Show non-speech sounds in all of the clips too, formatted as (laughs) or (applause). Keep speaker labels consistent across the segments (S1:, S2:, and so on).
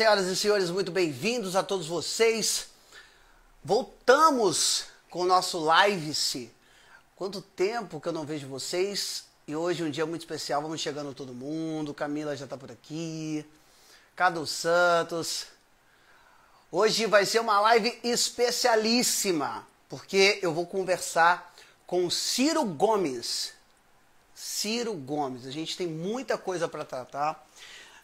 S1: senhoras e senhores, muito bem-vindos a todos vocês. Voltamos com o nosso Live-se. Quanto tempo que eu não vejo vocês e hoje é um dia muito especial, vamos chegando todo mundo. Camila já está por aqui, Cadu Santos. Hoje vai ser uma live especialíssima, porque eu vou conversar com Ciro Gomes. Ciro Gomes, a gente tem muita coisa para tratar.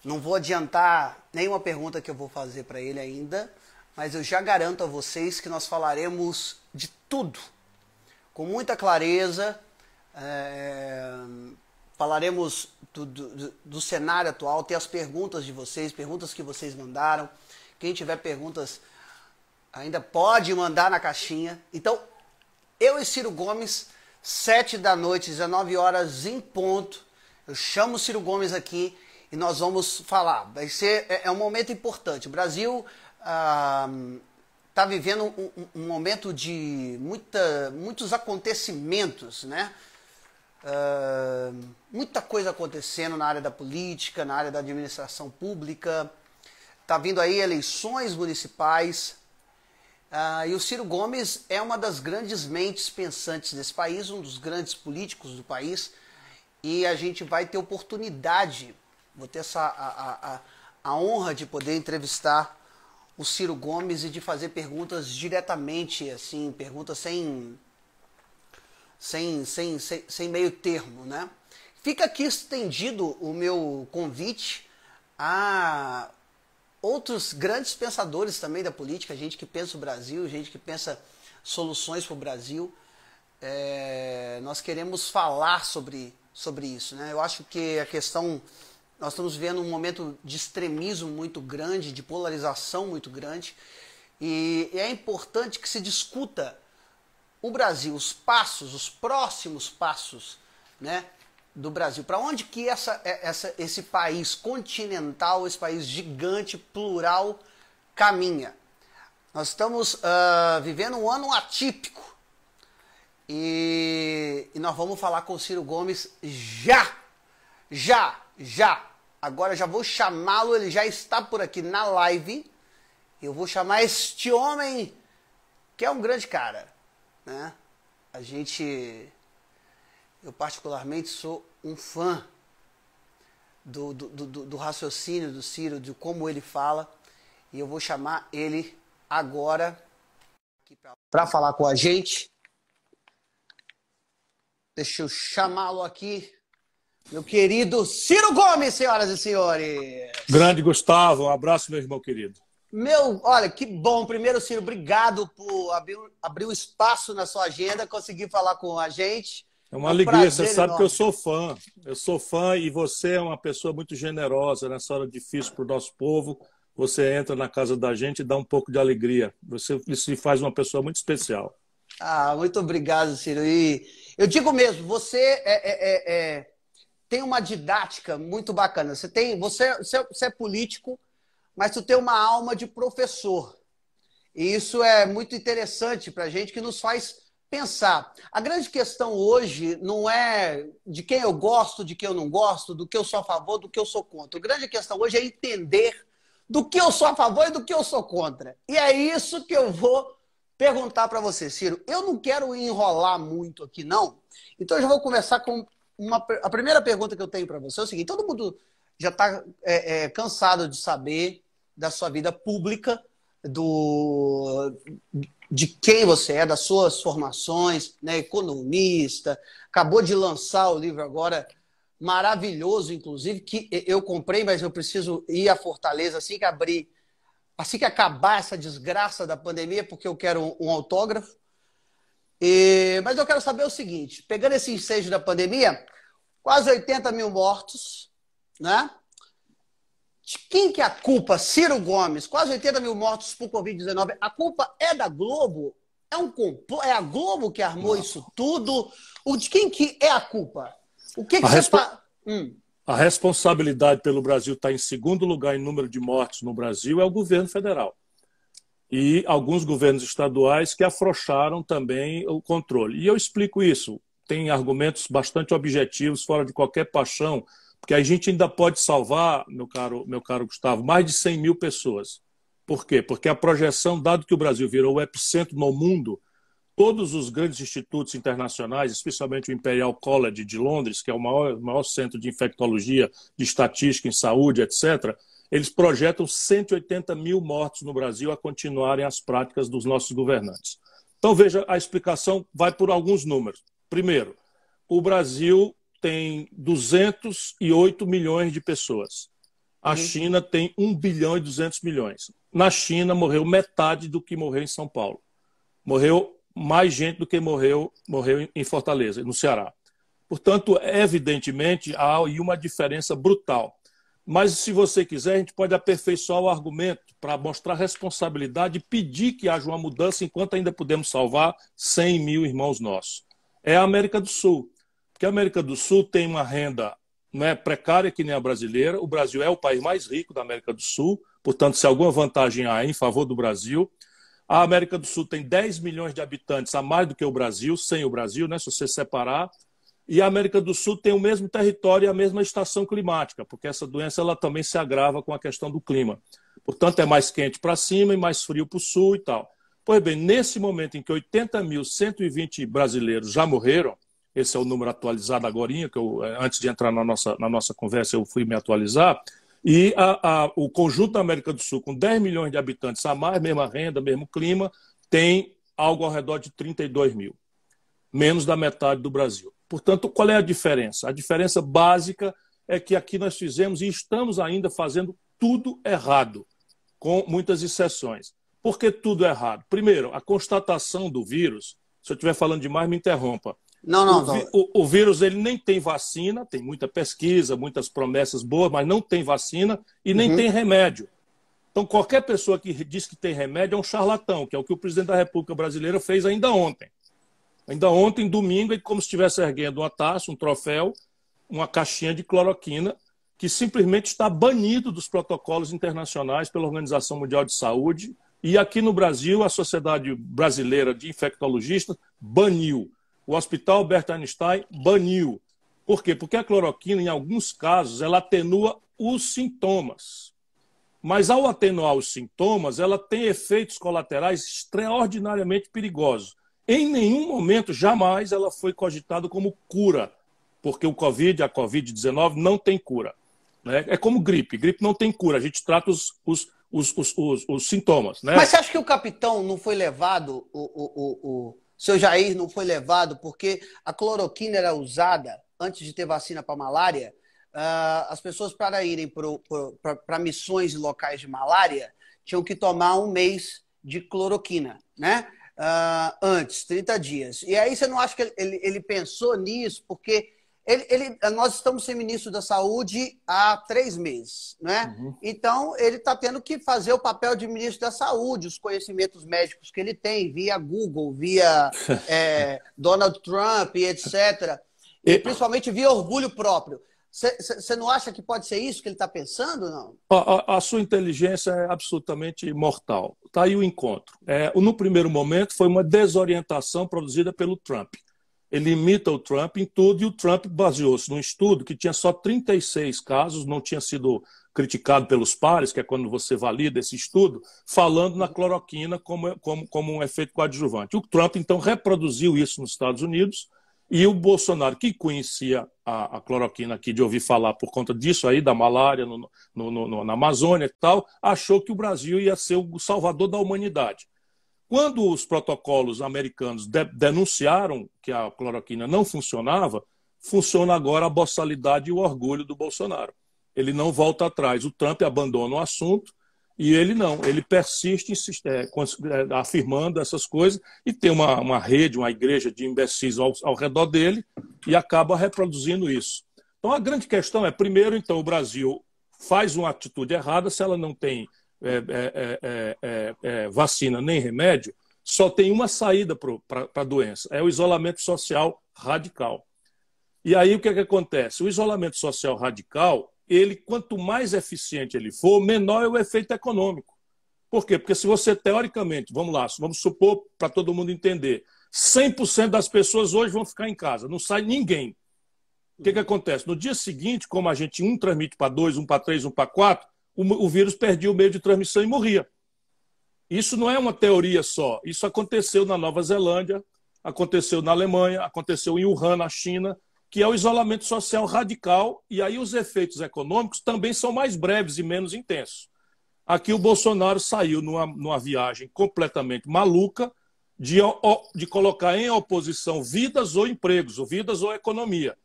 S1: Não vou adiantar nenhuma pergunta que eu vou fazer para ele ainda, mas eu já garanto a vocês que nós falaremos de tudo, com muita clareza. É, falaremos do, do, do, cenário atual, ter as perguntas de vocês, perguntas que vocês mandaram. Quem tiver perguntas ainda pode mandar na caixinha. Então, eu e Ciro Gomes, 7 da noite, 19 horas em ponto. Eu chamo o Ciro Gomes aqui e nós vamos falar. Vai ser é, é um momento importante. O Brasil está ah, vivendo um, um, momento de muita, muitos acontecimentos, né? Ah, muita coisa acontecendo na área da política, na área da administração pública. Está vindo aí eleições municipais. Ah, e o Ciro Gomes é uma das grandes mentes pensantes desse país, um dos grandes políticos do país. E a gente vai ter oportunidade vou ter essa, a, a, a honra de poder entrevistar o Ciro Gomes e de fazer perguntas diretamente, assim, perguntas sem, sem, sem, sem, sem meio termo, né? Fica aqui estendido o meu convite a outros grandes pensadores também da política, gente que pensa o Brasil, gente que pensa soluções para o Brasil. É, nós queremos falar sobre, sobre isso. Né? Eu acho que a questão nós estamos vendo um momento de extremismo muito grande, de polarização muito grande, e é importante que se discuta o Brasil, os passos, os próximos passos, né, do Brasil. Para onde que essa, é, essa, esse país continental, esse país gigante, plural, caminha? Nós estamos uh, vivendo um ano atípico e, e nós vamos falar com o Ciro Gomes já, já, já. Agora já vou chamá-lo, ele já está por aqui na live. Eu vou chamar este homem que é um grande cara, né? A gente eu particularmente sou um fã do, do, do, do raciocínio do Ciro, de como ele fala, e eu vou chamar ele agora para falar com a gente. Deixa eu chamá-lo aqui. Meu querido Ciro Gomes, senhoras e senhores.
S2: Grande Gustavo, um abraço, meu irmão querido.
S1: Meu, olha, que bom. Primeiro, Ciro, obrigado por abrir, abrir um espaço na sua agenda, conseguir falar com a gente.
S2: É uma é um alegria, você sabe enorme. que eu sou fã. Eu sou fã e você é uma pessoa muito generosa nessa hora difícil para o nosso povo. Você entra na casa da gente e dá um pouco de alegria. Você se faz uma pessoa muito especial.
S1: Ah, muito obrigado, Ciro. E eu digo mesmo, você é, é, é tem uma didática muito bacana. Você tem, você, você é político, mas tu tem uma alma de professor. E isso é muito interessante para a gente, que nos faz pensar. A grande questão hoje não é de quem eu gosto, de quem eu não gosto, do que eu sou a favor, do que eu sou contra. A grande questão hoje é entender do que eu sou a favor e do que eu sou contra. E é isso que eu vou perguntar para você, Ciro. Eu não quero enrolar muito aqui, não. Então eu já vou começar com uma, a primeira pergunta que eu tenho para você é o seguinte: todo mundo já está é, é, cansado de saber da sua vida pública, do de quem você é, das suas formações, né, economista, acabou de lançar o livro agora maravilhoso, inclusive, que eu comprei, mas eu preciso ir a Fortaleza assim que abrir, assim que acabar essa desgraça da pandemia, porque eu quero um, um autógrafo. E, mas eu quero saber o seguinte: pegando esse ensejo da pandemia, quase 80 mil mortos, né? De quem que é a culpa? Ciro Gomes, quase 80 mil mortos por Covid-19. A culpa é da Globo? É um complô? É a Globo que armou Não. isso tudo? O de quem que é a culpa? O que, que
S2: a você respo... hum. A responsabilidade pelo Brasil estar tá em segundo lugar em número de mortes no Brasil é o governo federal e alguns governos estaduais que afrouxaram também o controle. E eu explico isso. Tem argumentos bastante objetivos, fora de qualquer paixão porque a gente ainda pode salvar, meu caro, meu caro Gustavo, mais de 100 mil pessoas. Por quê? Porque a projeção, dado que o Brasil virou o epicentro no mundo, todos os grandes institutos internacionais, especialmente o Imperial College de Londres, que é o maior, maior centro de infectologia, de estatística em saúde, etc., eles projetam 180 mil mortos no Brasil a continuarem as práticas dos nossos governantes. Então, veja, a explicação vai por alguns números. Primeiro, o Brasil tem 208 milhões de pessoas. A uhum. China tem 1 bilhão e 200 milhões. Na China, morreu metade do que morreu em São Paulo. Morreu mais gente do que morreu, morreu em Fortaleza, no Ceará. Portanto, evidentemente, há uma diferença brutal. Mas, se você quiser, a gente pode aperfeiçoar o argumento para mostrar responsabilidade e pedir que haja uma mudança enquanto ainda podemos salvar 100 mil irmãos nossos. É a América do Sul. Porque a América do Sul tem uma renda não é precária que nem a brasileira. O Brasil é o país mais rico da América do Sul, portanto, se alguma vantagem há em favor do Brasil. A América do Sul tem 10 milhões de habitantes a mais do que o Brasil, sem o Brasil, né, se você separar. E a América do Sul tem o mesmo território e a mesma estação climática, porque essa doença ela também se agrava com a questão do clima. Portanto, é mais quente para cima e mais frio para o sul e tal. Pois bem, nesse momento em que 80.120 brasileiros já morreram, esse é o número atualizado agora, que eu, eh, antes de entrar na nossa, na nossa conversa, eu fui me atualizar, e a, a, o conjunto da América do Sul, com 10 milhões de habitantes a mais, mesma renda, mesmo clima, tem algo ao redor de 32 mil, menos da metade do Brasil. Portanto, qual é a diferença? A diferença básica é que aqui nós fizemos e estamos ainda fazendo tudo errado, com muitas exceções. Por que tudo errado? Primeiro, a constatação do vírus, se eu estiver falando demais, me interrompa.
S1: Não, não,
S2: o, não. O, o, vírus ele nem tem vacina, tem muita pesquisa, muitas promessas boas, mas não tem vacina e nem uhum. tem remédio. Então, qualquer pessoa que diz que tem remédio é um charlatão, que é o que o presidente da República Brasileira fez ainda ontem. Ainda ontem, domingo, ele como se estivesse erguendo uma taça, um troféu, uma caixinha de cloroquina, que simplesmente está banido dos protocolos internacionais pela Organização Mundial de Saúde. E aqui no Brasil, a Sociedade Brasileira de Infectologistas baniu. O Hospital Albert Einstein baniu. Por quê? Porque a cloroquina, em alguns casos, ela atenua os sintomas. Mas ao atenuar os sintomas, ela tem efeitos colaterais extraordinariamente perigosos. Em nenhum momento, jamais, ela foi cogitada como cura, porque o Covid, a Covid-19, não tem cura. Né? É como gripe. Gripe não tem cura, a gente trata os, os, os, os, os, sintomas. Né?
S1: Mas você acha que o capitão não foi levado, o, o, o, o seu Jair não foi levado porque a cloroquina era usada antes de ter vacina para malária? Uh, as pessoas, para irem para missões locais de malária, tinham que tomar um mês de cloroquina, né? Uh, antes, 30 dias. E aí você não acha que ele, ele, ele pensou nisso, porque ele, nós estamos sem ministro da Saúde há três meses, né? Uhum. Então, ele está tendo que fazer o papel de ministro da Saúde, os conhecimentos médicos que ele tem, via Google, via é, (laughs) Donald Trump e etc. E principalmente via orgulho próprio. Você não acha que pode ser isso que ele está pensando, não?
S2: A, a, sua inteligência é absolutamente mortal. Está aí o encontro. É, no primeiro momento, foi uma desorientação produzida pelo Trump. Ele imita o Trump em tudo e o Trump baseou-se num estudo que tinha só 36 casos, não tinha sido criticado pelos pares, que é quando você valida esse estudo, falando na cloroquina como, como, como um efeito coadjuvante. O Trump, então, reproduziu isso nos Estados Unidos e o Bolsonaro, que conhecia a, a, cloroquina aqui, de ouvir falar por conta disso aí, da malária no, no, no, na Amazônia e tal, achou que o Brasil ia ser o salvador da humanidade. Quando os protocolos americanos de, denunciaram que a cloroquina não funcionava, funciona agora a boçalidade e o orgulho do Bolsonaro. Ele não volta atrás. O Trump abandona o assunto e ele não, ele persiste é, é, afirmando essas coisas e tem uma, uma rede, uma igreja de imbecis ao, ao redor dele e acaba reproduzindo isso. Então a grande questão é, primeiro, então, o Brasil faz uma atitude errada, se ela não tem é, é, é, é, vacina nem remédio, só tem uma saída para a doença, é o isolamento social radical. E aí o que, que acontece? O isolamento social radical ele, quanto mais eficiente ele for, menor é o efeito econômico. Por quê? Porque se você, teoricamente, vamos lá, vamos supor, para todo mundo entender, 100% das pessoas hoje vão ficar em casa, não sai ninguém. O que, que acontece? No dia seguinte, como a gente um transmite para dois, um para três, um para quatro, o, o vírus perdia o meio de transmissão e morria. Isso não é uma teoria só. Isso aconteceu na Nova Zelândia, aconteceu na Alemanha, aconteceu em Wuhan, na China, que é o isolamento social radical, e aí os efeitos econômicos também são mais breves e menos intensos. Aqui o Bolsonaro saiu numa, numa viagem completamente maluca de, de colocar em oposição vidas ou empregos, ou vidas ou economia,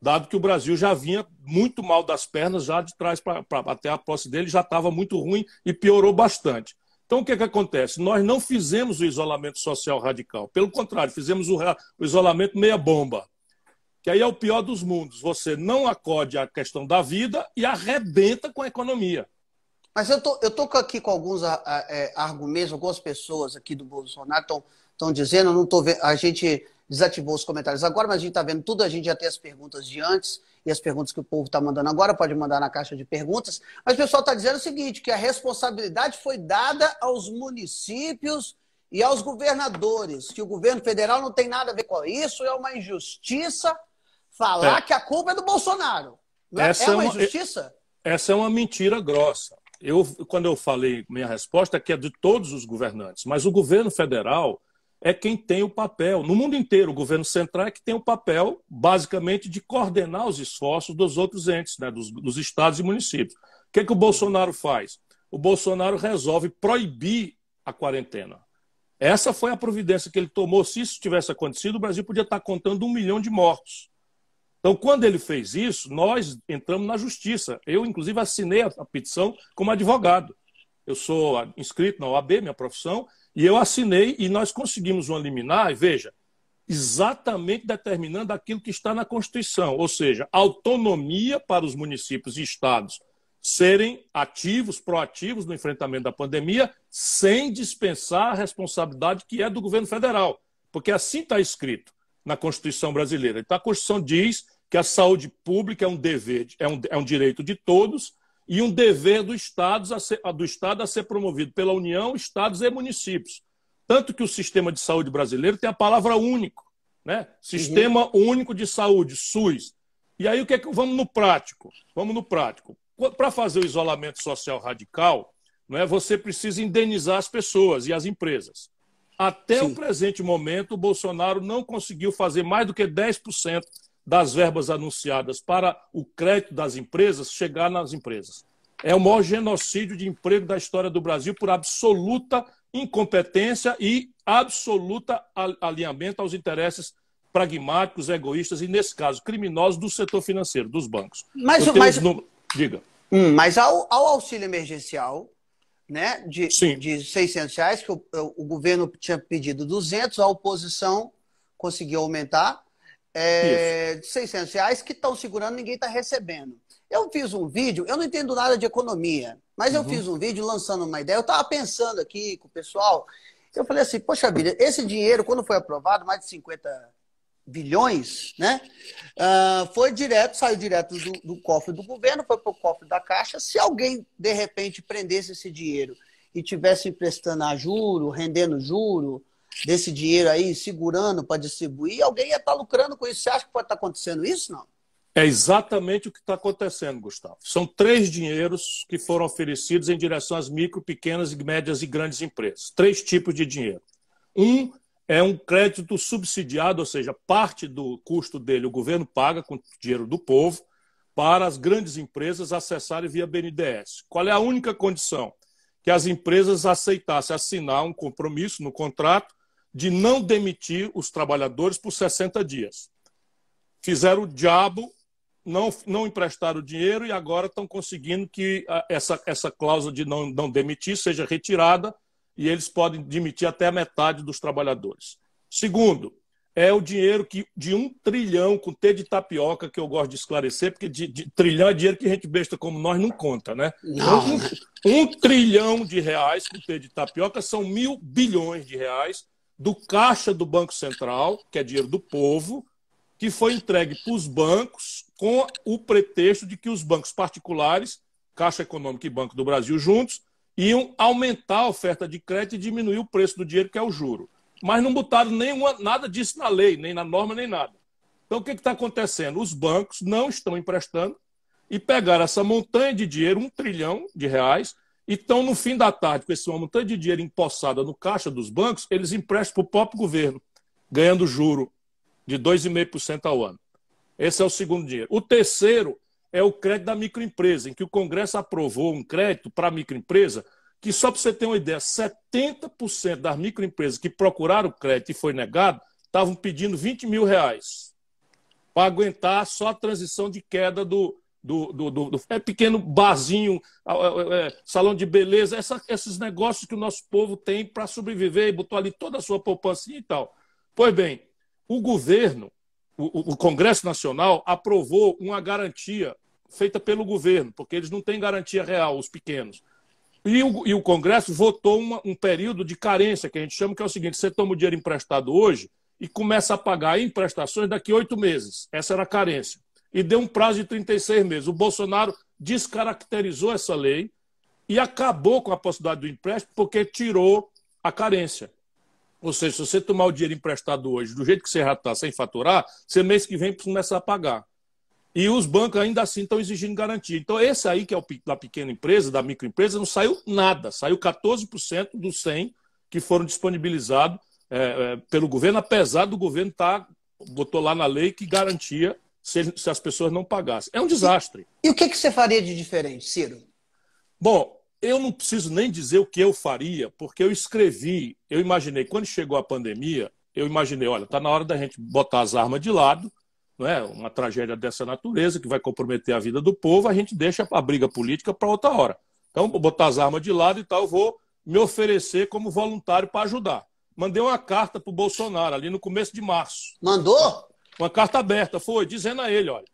S2: dado que o Brasil já vinha muito mal das pernas, já de trás para até a posse dele já estava muito ruim e piorou bastante. Então, o que, que acontece? Nós não fizemos o isolamento social radical. Pelo contrário, fizemos o, o isolamento meia-bomba. Que aí é o pior dos mundos. Você não acode à questão da vida e arrebenta com a economia.
S1: Mas eu tô, eu tô aqui com alguns é, argumentos, algumas pessoas aqui do Bolsonaro estão dizendo, não tô vendo, a gente desativou os comentários agora, mas a gente está vendo tudo, a gente já tem as perguntas de antes e as perguntas que o povo está mandando agora, pode mandar na caixa de perguntas. Mas o pessoal está dizendo o seguinte, que a responsabilidade foi dada aos municípios e aos governadores, que o governo federal não tem nada a ver com isso, é uma injustiça falar é. que a culpa é do Bolsonaro. É? Essa é uma, é uma injustiça?
S2: Essa é uma mentira grossa. Eu, quando eu falei minha resposta, é que é de todos os governantes, mas o governo federal é quem tem o papel, no mundo inteiro, o governo central é que tem o papel, basicamente, de coordenar os esforços dos outros entes, né, dos, dos estados e municípios. O que, é que o Bolsonaro faz? O Bolsonaro resolve proibir a quarentena. Essa foi a providência que ele tomou. Se isso tivesse acontecido, o Brasil podia estar contando um milhão de mortos. Então, quando ele fez isso, nós entramos na justiça. Eu, inclusive, assinei a petição como advogado. Eu sou inscrito na OAB, minha profissão, e eu assinei e nós conseguimos uma liminar, e veja, exatamente determinando aquilo que está na Constituição, ou seja, autonomia para os municípios e estados serem ativos, proativos no enfrentamento da pandemia, sem dispensar a responsabilidade que é do governo federal. Porque assim está escrito na Constituição brasileira. Então, a Constituição diz que a saúde pública é um dever, é um, é um direito de todos e um dever do Estado, a ser, do Estado a ser promovido pela União, Estados e municípios. Tanto que o sistema de saúde brasileiro tem a palavra único, né? Sistema uhum. Único de Saúde, SUS. E aí o que é que vamos no prático? Vamos no prático. Para fazer o isolamento social radical, não é? Você precisa indenizar as pessoas e as empresas. Até Sim. o presente momento, o Bolsonaro não conseguiu fazer mais do que 10% das verbas anunciadas para o crédito das empresas chegar nas empresas. É o maior genocídio de emprego da história do Brasil por absoluta incompetência e absoluta alinhamento aos interesses pragmáticos, egoístas e, nesse caso, criminosos do setor financeiro, dos bancos.
S1: Mas, mas, Diga. Hum, mas ao, ao, auxílio emergencial né, de, Sim. de 600 reais, que o, o governo tinha pedido 200, a oposição conseguiu aumentar, é, de 600 reais que estão segurando, ninguém está recebendo. Eu fiz um vídeo, eu não entendo nada de economia, mas uhum. eu fiz um vídeo lançando uma ideia. Eu estava pensando aqui com o pessoal, eu falei assim, poxa vida, esse dinheiro, quando foi aprovado, mais de 50 bilhões, né? Uh, foi direto, saiu direto do, do cofre do governo, foi para o cofre da Caixa. Se alguém, de repente, prendesse esse dinheiro e tivesse emprestando a juro, rendendo juro, desse dinheiro aí, segurando para distribuir, alguém ia estar tá lucrando com isso. Você acha que pode estar tá acontecendo isso, não?
S2: É exatamente o que está acontecendo, Gustavo. São três dinheiros que foram oferecidos em direção às micro, pequenas, médias e grandes empresas. Três tipos de dinheiro. Um é um crédito subsidiado, ou seja, parte do custo dele o governo paga com dinheiro do povo para as grandes empresas acessarem via BNDES. Qual é a única condição? Que as empresas aceitassem assinar um compromisso no contrato de não demitir os trabalhadores por 60 dias. Fizeram o diabo, não, não emprestaram o dinheiro e agora estão conseguindo que ah, essa, essa cláusula de não, não demitir seja retirada e eles podem demitir até a metade dos trabalhadores. Segundo, é o dinheiro que, de um trilhão com T de tapioca, que eu gosto de esclarecer, porque de, de trilhão é dinheiro que a gente besta como nós não conta, né? Não. Um, um, trilhão de reais com T de tapioca são mil bilhões de reais do caixa do Banco Central, que é dinheiro do povo, que foi entregue para os bancos com o pretexto de que os bancos particulares, Caixa Econômica e Banco do Brasil juntos, iam aumentar a oferta de crédito e diminuir o preço do dinheiro, que é o juro. Mas não botaram nenhuma, nada disso na lei, nem na norma, nem nada. Então, o que está acontecendo? Os bancos não estão emprestando e pegaram essa montanha de dinheiro, um trilhão de reais, e estão, no fim da tarde, com essa montanha de dinheiro empossada no caixa dos bancos, eles emprestam para o próprio governo, ganhando juro de 2,5% ao ano. Esse é o segundo dinheiro. O terceiro é o crédito da microempresa, em que o Congresso aprovou um crédito para a microempresa que, só para você ter uma ideia, 70% das microempresas que procuraram crédito e foi negado estavam pedindo 20 mil reais para aguentar só a transição de queda do, do, do, do, é pequeno barzinho, é, salão de beleza, essa, esses negócios que o nosso povo tem para sobreviver e botou ali toda a sua poupança e tal. Pois bem, o governo, o, o Congresso Nacional, aprovou uma garantia feita pelo governo, porque eles não têm garantia real, os pequenos. E o, e o Congresso votou uma, um período de carência, que a gente chama que é o seguinte: você toma o dinheiro emprestado hoje e começa a pagar em prestações daqui a oito meses. Essa era a carência. E deu um prazo de 36 meses. O Bolsonaro descaracterizou essa lei e acabou com a possibilidade do empréstimo porque tirou a carência. Ou seja, se você tomar o dinheiro emprestado hoje, do jeito que você já está sem faturar, você mês que vem começa a pagar. E os bancos ainda assim estão exigindo garantia. Então, esse aí, que é o da pequena empresa, da microempresa, não saiu nada. Saiu 14% dos 100 que foram disponibilizados é, é, pelo governo, apesar do governo estar, tá, botou lá na lei que garantia se, se, as pessoas não pagassem. É um desastre.
S1: E, e o que, que você faria de diferente, Ciro?
S2: Bom, eu não preciso nem dizer o que eu faria, porque eu escrevi, eu imaginei, quando chegou a pandemia, eu imaginei, olha, está na hora da gente botar as armas de lado, não é? uma tragédia dessa natureza que vai comprometer a vida do povo, a gente deixa a briga política para outra hora. Então, vou botar as armas de lado e tal, eu vou me oferecer como voluntário para ajudar. Mandei uma carta para o Bolsonaro ali no começo de março.
S1: Mandou?
S2: Uma carta aberta, foi, dizendo a ele, olha,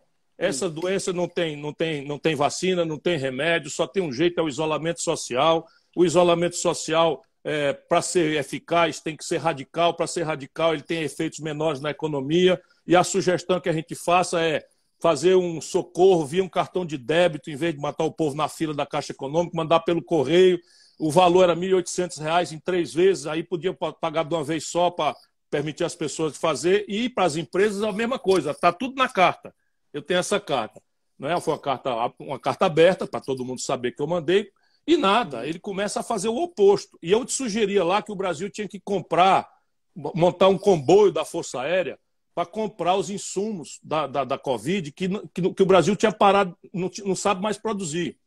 S2: essa doença não tem, não tem, não tem vacina, não tem remédio, só tem um jeito, é o isolamento social. O isolamento social, é, para ser eficaz, tem que ser radical. Para ser radical, ele tem efeitos menores na economia. E a sugestão que a gente faça é fazer um socorro via um cartão de débito, em vez de matar o povo na fila da Caixa Econômica, mandar pelo correio. O valor era R$ 1.800 em três vezes, aí podia pagar de uma vez só para permitir as pessoas fazer. E para as empresas a mesma coisa, está tudo na carta. Eu tenho essa carta. Não é? Foi uma carta, uma carta aberta para todo mundo saber que eu mandei. E nada, ele começa a fazer o oposto. E eu te sugeria lá que o Brasil tinha que comprar, montar um comboio da Força Aérea para comprar os insumos da, da, da Covid que, que, que, o Brasil tinha parado, não, não sabe mais produzir.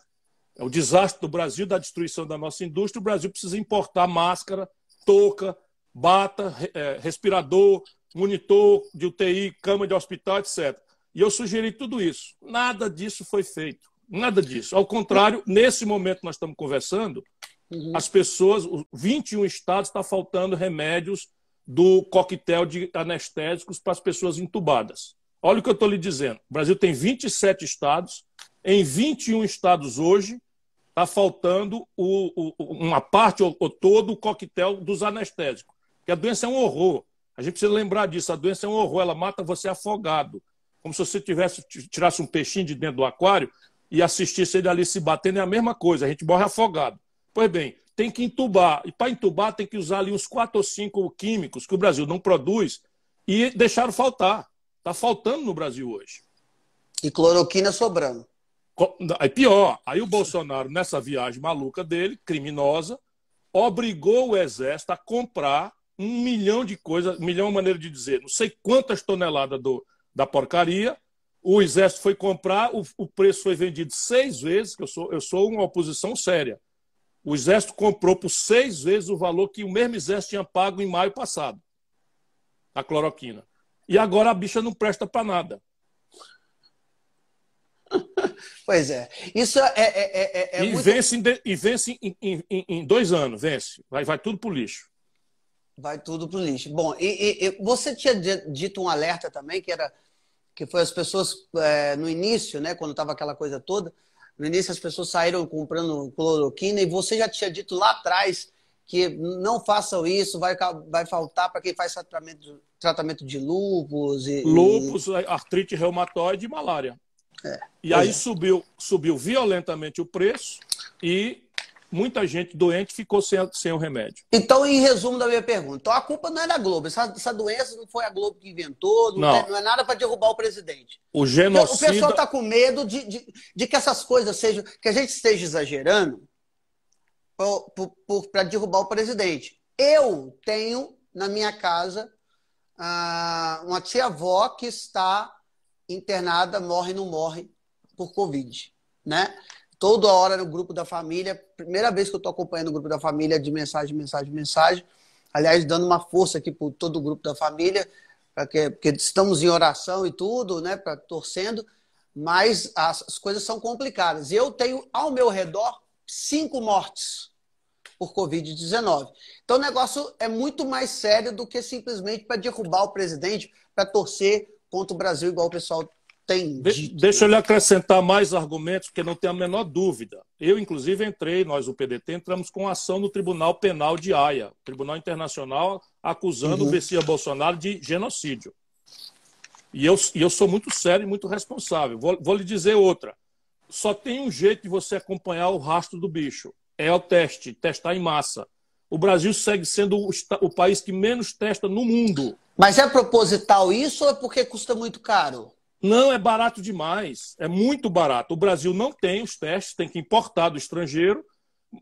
S2: É o desastre do Brasil, da destruição da nossa indústria. O Brasil precisa importar máscara, touca, bata, é, respirador, monitor de UTI, cama de hospital, etc. E eu sugeri tudo isso. Nada disso foi feito. Nada disso. Ao contrário, nesse momento que nós estamos conversando, uhum. as pessoas, 21 estados, está faltando remédios do coquetel de anestésicos para as pessoas entubadas. Olha o que eu estou lhe dizendo. O Brasil tem 27 estados. Em 21 estados hoje, está faltando o, o, uma parte ou, ou, todo o coquetel dos anestésicos. Porque a doença é um horror. A gente precisa lembrar disso. A doença é um horror. Ela mata você afogado. Como se você tivesse, tirasse um peixinho de dentro do aquário e assistisse ele ali se batendo. É a mesma coisa. A gente morre afogado. Pois bem, tem que entubar. E para entubar tem que usar ali uns quatro ou cinco químicos que o Brasil não produz e deixaram faltar. Está faltando no Brasil hoje.
S1: E cloroquina sobrando.
S2: Aí pior. Aí o Bolsonaro, nessa viagem maluca dele, criminosa, obrigou o Exército a comprar um milhão de coisas, um milhão é maneira de dizer, não sei quantas toneladas do, da porcaria. O Exército foi comprar, o, o preço foi vendido seis vezes, que eu sou, eu sou uma oposição séria. O Exército comprou por seis vezes o valor que o mesmo Exército tinha pago em maio passado, a cloroquina. E agora a bicha não presta para nada. (laughs)
S1: Pois é. Isso é. é, é, é,
S2: é e, muito... vence em, e vence em, em, em, dois anos, vence. Vai, vai tudo para o lixo.
S1: Vai tudo para o lixo. Bom, e, e, você tinha dito um alerta também, que era que foi as pessoas é, no início, né, quando estava aquela coisa toda, no início as pessoas saíram comprando cloroquina e você já tinha dito lá atrás que não façam isso, vai, vai faltar para quem faz tratamento, tratamento de lúpus. E,
S2: lúpus, e... artrite reumatoide e malária. É, e aí é. subiu, subiu violentamente o preço e muita gente doente ficou sem, sem o remédio.
S1: Então, em resumo da minha pergunta, então a culpa não é da Globo. Essa, essa doença não foi a Globo que inventou, não, não. Tem, não é nada para derrubar o presidente.
S2: O genocídio.
S1: O pessoal está com medo de, de, de, que essas coisas sejam. que a gente esteja exagerando para derrubar o presidente. Eu tenho na minha casa uma tia-avó que está internada, morre não morre por Covid, né? Toda hora no grupo da família, primeira vez que eu estou acompanhando o grupo da família de mensagem, mensagem, mensagem. Aliás, dando uma força aqui para todo o grupo da família, porque, porque estamos em oração e tudo, né? Pra, torcendo, mas as, as coisas são complicadas. E eu tenho ao meu redor cinco mortes por Covid-19. Então o negócio é muito mais sério do que simplesmente para derrubar o presidente, para torcer contra o Brasil, igual o pessoal tem
S2: dito. Deixa eu lhe acrescentar mais argumentos, porque não tem a menor dúvida. Eu, inclusive, entrei, nós, o PDT, entramos com ação no Tribunal Penal de Haia, Tribunal Internacional, acusando uhum. o Messias Bolsonaro de genocídio. E eu, e eu sou muito sério e muito responsável. Vou, vou lhe dizer outra. Só tem um jeito de você acompanhar o rastro do bicho. É o teste, testar em massa. O Brasil segue sendo o, o país que menos testa no mundo.
S1: Mas é proposital isso ou é porque custa muito caro?
S2: Não, é barato demais. É muito barato. O Brasil não tem os testes, tem que importar do estrangeiro.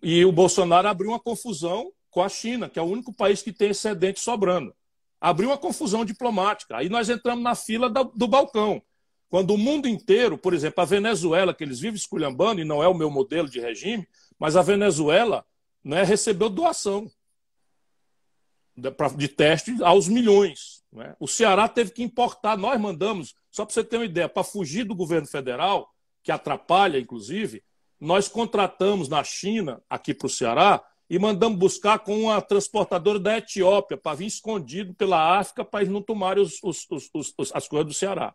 S2: E o Bolsonaro abriu uma confusão com a China, que é o único país que tem excedente sobrando. Abriu uma confusão diplomática. Aí nós entramos na fila do balcão. Quando o mundo inteiro, por exemplo, a Venezuela, que eles vivem esculhambando, e não é o meu modelo de regime, mas a Venezuela né, recebeu doação de teste aos milhões. Né? O Ceará teve que importar, nós mandamos, só para você ter uma ideia, para fugir do governo federal, que atrapalha, inclusive, nós contratamos na China, aqui para o Ceará, e mandamos buscar com uma transportadora da Etiópia, para vir escondido pela África, para eles não tomarem os, os, os, as coisas do Ceará.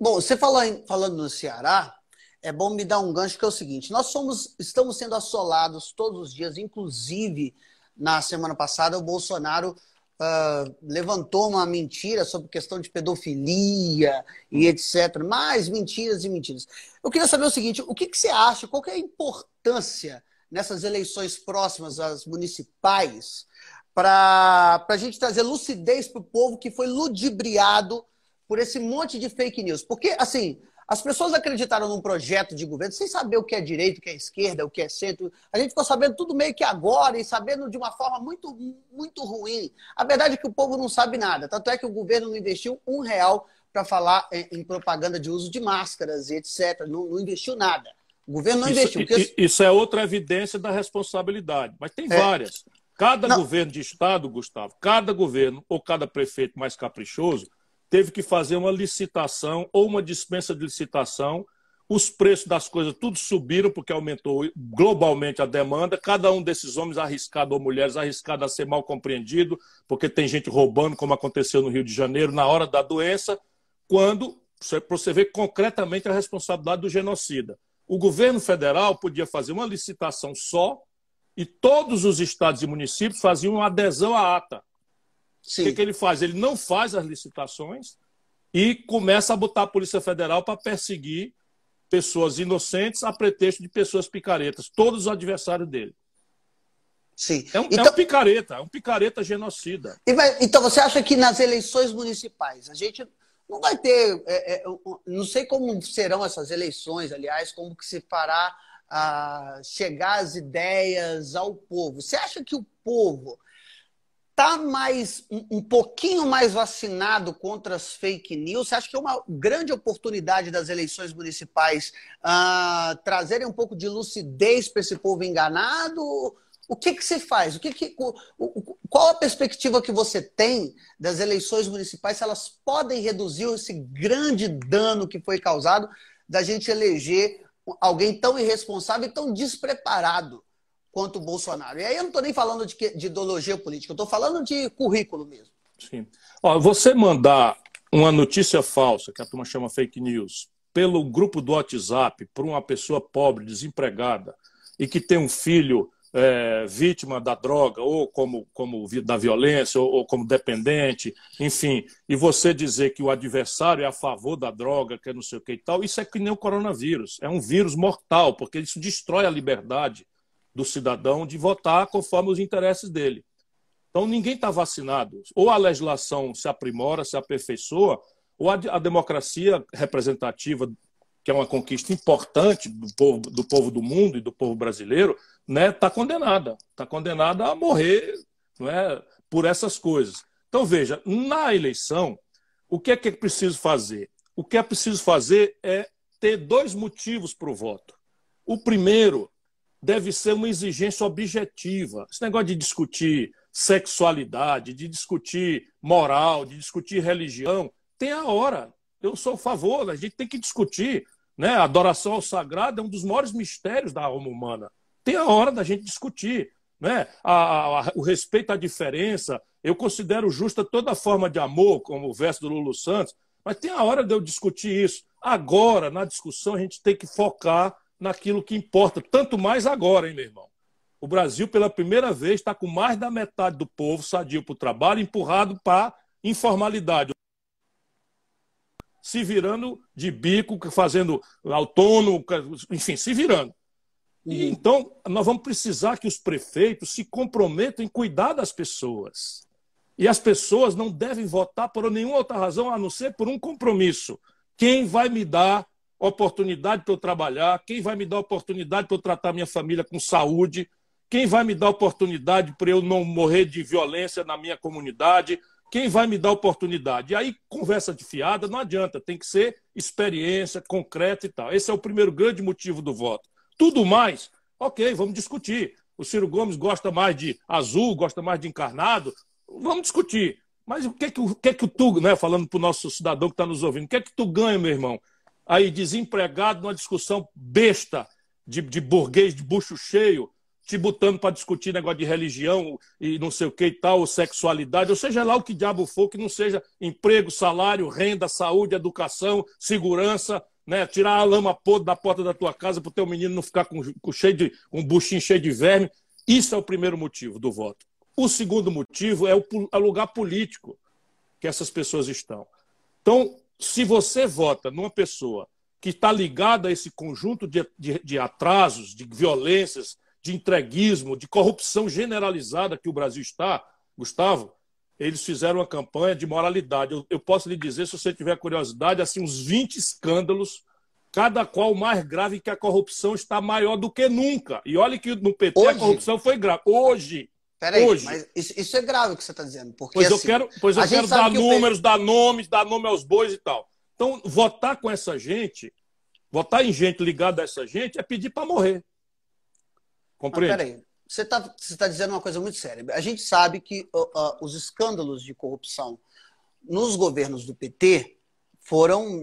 S1: Bom, você falando, falando no Ceará, é bom me dar um gancho que é o seguinte: nós somos, estamos sendo assolados todos os dias, inclusive na semana passada, o Bolsonaro uh, levantou uma mentira sobre questão de pedofilia e etc. Mais mentiras e mentiras. Eu queria saber o seguinte: o que, que você acha? Qual é a importância nessas eleições próximas, as municipais, para a gente trazer lucidez para o povo que foi ludibriado por esse monte de fake news? Porque, assim, as pessoas acreditaram num projeto de governo sem saber o que é direito, o que é esquerda, o que é centro. A gente ficou sabendo tudo meio que agora e sabendo de uma forma muito, muito ruim. A verdade é que o povo não sabe nada. Tanto é que o governo não investiu um real para falar em, propaganda de uso de máscaras e etc. Não, não investiu nada. O governo não
S2: isso,
S1: investiu.
S2: Porque... Isso é outra evidência da responsabilidade. Mas tem é. várias. Cada não. governo de Estado, Gustavo, cada governo ou cada prefeito mais caprichoso teve que fazer uma licitação ou uma dispensa de licitação. Os preços das coisas tudo subiram porque aumentou globalmente a demanda. Cada um desses homens arriscado ou mulheres arriscado a ser mal compreendido, porque tem gente roubando, como aconteceu no Rio de Janeiro, na hora da doença, quando você vê concretamente a responsabilidade do genocida. O governo federal podia fazer uma licitação só e todos os estados e municípios faziam uma adesão à ata. Sim. O que, que ele faz? Ele não faz as licitações e começa a botar a Polícia Federal para perseguir pessoas inocentes a pretexto de pessoas picaretas, todos os adversários dele.
S1: Sim.
S2: É um, então, é um picareta, é um picareta genocida.
S1: Então você acha que nas eleições municipais a gente não vai ter, é, é, não sei como serão essas eleições, aliás, como que se fará a chegar as ideias ao povo. Você acha que o povo está mais um, pouquinho mais vacinado contra as fake news? Você acha que é uma grande oportunidade das eleições municipais uh, trazerem um pouco de lucidez para esse povo enganado? O que, que se faz? O que, que o, o, qual a perspectiva que você tem das eleições municipais? Se elas podem reduzir esse grande dano que foi causado da gente eleger alguém tão irresponsável e tão despreparado quanto o Bolsonaro. E aí eu não estou nem falando de, de, ideologia política, eu estou falando de currículo mesmo.
S2: Sim. Ó, você mandar uma notícia falsa, que a turma chama fake news, pelo grupo do WhatsApp para uma pessoa pobre, desempregada, e que tem um filho é, vítima da droga, ou como, como da violência, ou, ou, como dependente, enfim, e você dizer que o adversário é a favor da droga, que é não sei o que e tal, isso é que nem o coronavírus. É um vírus mortal, porque isso destrói a liberdade do cidadão de votar conforme os interesses dele. Então, ninguém está vacinado. Ou a legislação se aprimora, se aperfeiçoa, ou a, a democracia representativa que é uma conquista importante do povo, do povo do mundo e do povo brasileiro, né, está condenada. Está condenada a morrer não é, por essas coisas. Então, veja, na eleição, o que é que é preciso fazer? O que é preciso fazer é ter dois motivos para o voto. O primeiro deve ser uma exigência objetiva. Esse negócio de discutir sexualidade, de discutir moral, de discutir religião, tem a hora. Eu sou a favor, a gente tem que discutir. Né? A adoração ao sagrado é um dos maiores mistérios da alma humana. Tem a hora da gente discutir. Né? A, a, o respeito à diferença. Eu considero justa toda forma de amor, como o verso do Lulu Santos, mas tem a hora de eu discutir isso. Agora, na discussão, a gente tem que focar naquilo que importa, tanto mais agora, hein, meu irmão? O Brasil, pela primeira vez, está com mais da metade do povo sadio para o trabalho, empurrado para informalidade se virando de bico, fazendo autônomo, enfim, se virando. E, uhum. então, nós vamos precisar que os prefeitos se comprometam em cuidar das pessoas. E as pessoas não devem votar por nenhuma outra razão a não ser por um compromisso. Quem vai me dar oportunidade para eu trabalhar? Quem vai me dar oportunidade para eu tratar minha família com saúde? Quem vai me dar oportunidade para eu não morrer de violência na minha comunidade? Quem vai me dar oportunidade? E aí, conversa de fiada não adianta, tem que ser experiência concreta e tal. Esse é o primeiro grande motivo do voto. Tudo mais, ok, vamos discutir. O Ciro Gomes gosta mais de azul, gosta mais de encarnado, vamos discutir. Mas o que é que, o que, é que tu, né, falando para o nosso cidadão que está nos ouvindo, o que é que tu ganha, meu irmão? Aí, desempregado numa discussão besta de, de burguês de bucho cheio, te botando para discutir negócio de religião e não sei o que e tal, sexualidade, ou seja lá o que diabo for, que não seja emprego, salário, renda, saúde, educação, segurança, né? tirar a lama podre da porta da tua casa para o teu menino não ficar com, com, cheio de, um buchinho cheio de verme. Isso é o primeiro motivo do voto. O segundo motivo é o, é o lugar político que essas pessoas estão. Então, se você vota numa pessoa que está ligada a esse conjunto de, de, de atrasos, de violências, de entreguismo, de corrupção generalizada que o Brasil está, Gustavo, eles fizeram uma campanha de moralidade. Eu, eu, posso lhe dizer, se você tiver curiosidade, assim, uns 20 escândalos, cada qual mais grave que a corrupção está maior do que nunca. E olha que no PT Hoje? a corrupção foi grave. Hoje.
S1: Peraí, Hoje. mas isso, isso, é grave o que você está dizendo. Porque,
S2: pois
S1: assim,
S2: eu quero, pois eu quero dar números, dar nomes, dar nome aos bois e tal. Então, votar com essa gente, votar em gente ligada a essa gente, é pedir para morrer.
S1: Compreende? Mas peraí, você está você tá dizendo uma coisa muito séria. A gente sabe que uh, uh, os escândalos de corrupção nos governos do PT foram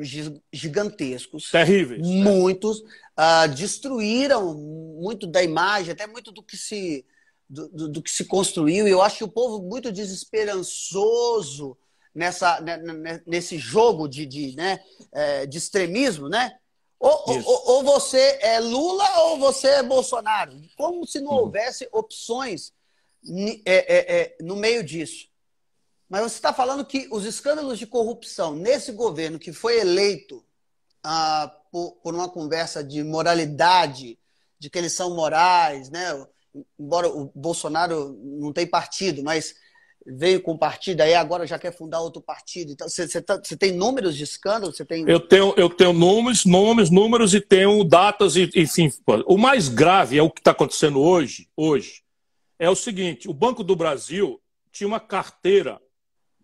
S1: gigantescos.
S2: Terríveis.
S1: Né? Muitos. Uh, destruíram muito da imagem, até muito do que se. Do, do, do, que se construiu, e eu acho o povo muito desesperançoso nessa, né, né, nesse jogo de, de, né, eh, de extremismo, né? Ou, ou, ou, você é Lula ou você é Bolsonaro. Como se não uhum. houvesse opções é, é, é, no meio disso. Mas você está falando que os escândalos de corrupção nesse governo que foi eleito ah, por, por, uma conversa de moralidade, de que eles são morais, né? Embora o Bolsonaro não tenha partido, mas veio com partido, aí agora já quer fundar outro partido. Então, você, você, tá, você tem números de escândalo? Você tem...
S2: Eu tenho, eu tenho números, nomes, números e tenho datas, e, enfim. O mais grave é o que está acontecendo hoje, hoje. É o seguinte: o Banco do Brasil tinha uma carteira,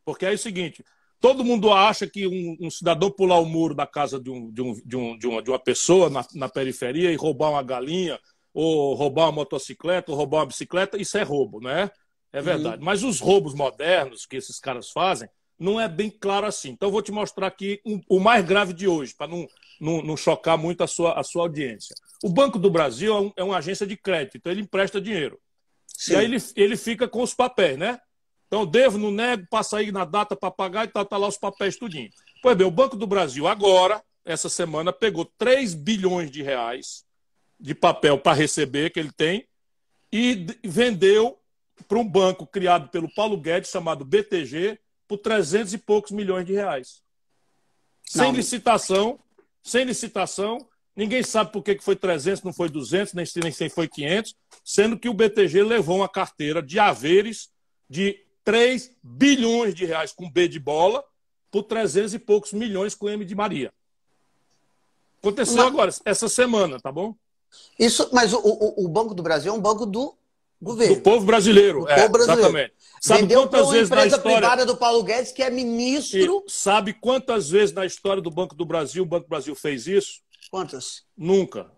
S2: porque é o seguinte. Todo mundo acha que um, um cidadão pular o muro da casa de, um, de, um, de, um, de, uma, de uma pessoa na, na periferia e roubar uma galinha, ou roubar uma motocicleta, ou roubar uma bicicleta, isso é roubo, né? É uhum. verdade. Uhum. Mas os roubos modernos que esses caras fazem não é bem claro assim. Então, eu vou te mostrar aqui um, o mais grave de hoje, para não, não, não, chocar muito a sua, a sua audiência. O Banco do Brasil é, um, é uma agência de crédito, então ele empresta dinheiro. Sim. E aí ele, ele fica com os papéis, né? Então, devo, não nego, passa aí na data para pagar e tá, tá lá os papéis tudinho. Pois bem, o Banco do Brasil agora, essa semana, pegou 3 bilhões de reais de papel para receber que ele tem e vendeu para um banco criado pelo Paulo Guedes, chamado BTG, por 300 e poucos milhões de reais. Sem não. licitação, sem licitação, ninguém sabe por que foi 300, não foi 200, nem, nem foi 500, sendo que o BTG levou uma carteira de haveres de 3 bilhões de reais com B de bola por 300 e poucos milhões com M de Maria. Aconteceu agora, essa semana, tá bom?
S1: Isso, mas o, o, o, Banco do Brasil é um banco do governo.
S2: Do povo brasileiro, do é, povo brasileiro. exatamente.
S1: Sabe Vendeu quantas vezes na história privada do Paulo Guedes, que é ministro.
S2: E sabe quantas vezes na história do Banco do Brasil o Banco do Brasil fez isso?
S1: Quantas?
S2: Nunca.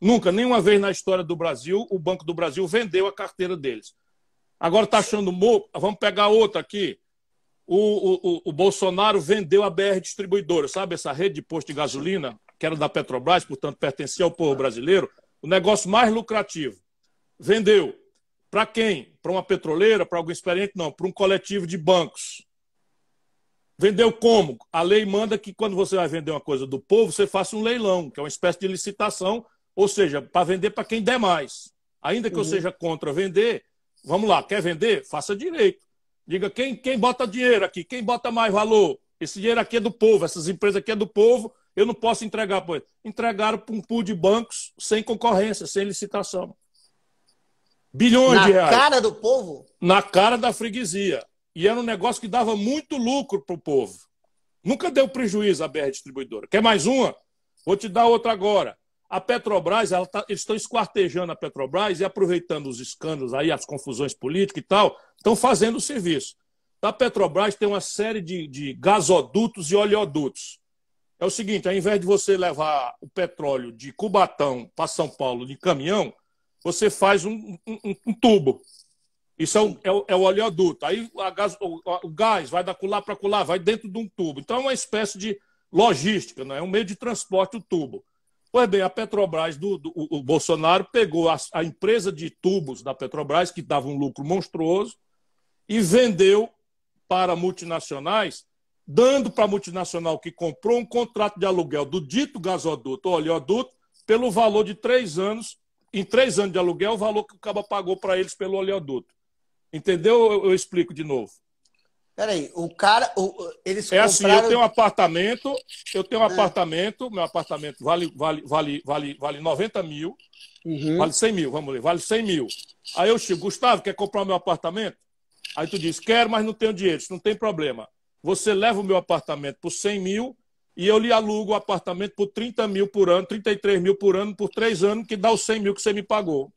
S2: Nunca, nenhuma vez na história do Brasil, o Banco do Brasil vendeu a carteira deles. Agora está achando. Vamos pegar outra aqui o, o, o Bolsonaro vendeu a BR Distribuidora, sabe essa rede de posto de gasolina, que era da Petrobras, portanto pertencia ao povo brasileiro, o negócio mais lucrativo. Vendeu. Para quem? Para uma petroleira, para algum experiente? Não, para um coletivo de bancos. Vendeu como? A lei manda que quando você vai vender uma coisa do povo, você faça um leilão, que é uma espécie de licitação, ou seja, para vender para quem der mais. Ainda que uhum. eu seja contra vender, vamos lá, quer vender? Faça direito. Diga quem, quem bota dinheiro aqui, quem bota mais valor. Esse dinheiro aqui é do povo, essas empresas aqui é do povo, eu não posso entregar para eles. Entregaram para um pool de bancos sem concorrência, sem licitação. Bilhões
S1: Na
S2: de reais.
S1: Na cara do povo?
S2: Na cara da freguesia. E era um negócio que dava muito lucro para o povo. Nunca deu prejuízo a BR Distribuidora. Quer mais uma? Vou te dar outra agora. A Petrobras, tá, eles estão esquartejando a Petrobras e aproveitando os escândalos aí, as confusões políticas e tal, estão fazendo o serviço. A Petrobras tem uma série de, de gasodutos e oleodutos. É o seguinte, ao invés de você levar o petróleo de Cubatão para São Paulo de caminhão, você faz um, um, um tubo. Isso é o, é, o, é o, oleoduto. Aí gás, o, o, gás vai da colar para colar, vai dentro de um tubo. Então é uma espécie de logística, não é um meio de transporte o tubo. Pois bem, a Petrobras do, do o Bolsonaro pegou a, a, empresa de tubos da Petrobras, que dava um lucro monstruoso, e vendeu para multinacionais, dando para a multinacional que comprou um contrato de aluguel do dito gasoduto ou oleoduto pelo valor de três anos, em três anos de aluguel, o valor que o Caba pagou para eles pelo oleoduto. Entendeu? Eu, eu explico de novo.
S1: Peraí, o cara. O, eles
S2: é assim, eu tenho um apartamento, eu tenho um é. apartamento, meu apartamento vale, vale, vale, vale, vale 90 mil, uhum. vale 100 mil, vamos ler, vale 100 mil. Aí eu chego, Gustavo, quer comprar o meu apartamento? Aí tu diz, quero, mas não tenho dinheiro, isso não tem problema. Você leva o meu apartamento por 100 mil e eu lhe alugo o apartamento por 30 mil por ano, 33 mil por ano, por três anos, que dá os 100 mil que você me pagou.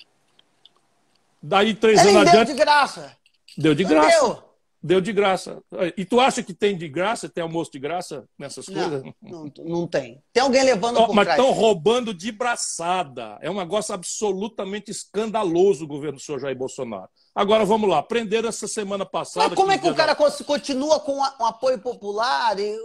S2: Daí três Ele anos
S1: deu adiante. Deu de graça.
S2: Deu de graça. Deu. Deu de graça. E tu acha que tem de graça, tem almoço de graça nessas coisas?
S1: Não, não tem. Tem alguém levando
S2: oh, Mas estão roubando de braçada. É um negócio absolutamente escandaloso o governo do senhor Jair Bolsonaro. Agora vamos lá, prenderam essa semana passada.
S1: Mas como é que o cara continua com um apoio popular? Eu,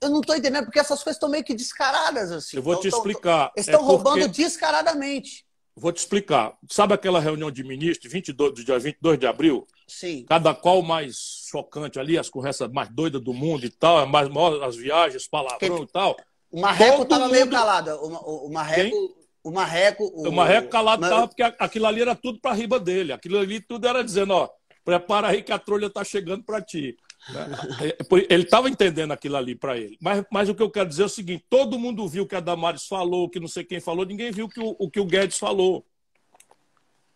S1: eu não estou entendendo, porque essas coisas estão meio que descaradas assim.
S2: Eu vou te explicar.
S1: Eles estão é roubando descaradamente.
S2: Vou te explicar. Sabe aquela reunião de ministros, 22, do dia 22 de abril?
S1: Sim.
S2: Cada qual mais chocante ali, as conversas mais doidas do mundo e tal, mais, as viagens, palavrão e tal.
S1: O Marreco estava mundo... meio calado. O, o Marreco. O Marreco.
S2: O, o Marreco calado estava Mas... porque aquilo ali era tudo para riba dele. Aquilo ali tudo era dizendo, ó, prepara aí que a trolha está chegando para ti. Né? (laughs) É, ele estava entendendo aquilo ali para ele. Mas, mas o que eu quero dizer é o seguinte: todo mundo viu o que a Damares falou, que não sei quem falou, ninguém viu que o, o que o Guedes falou.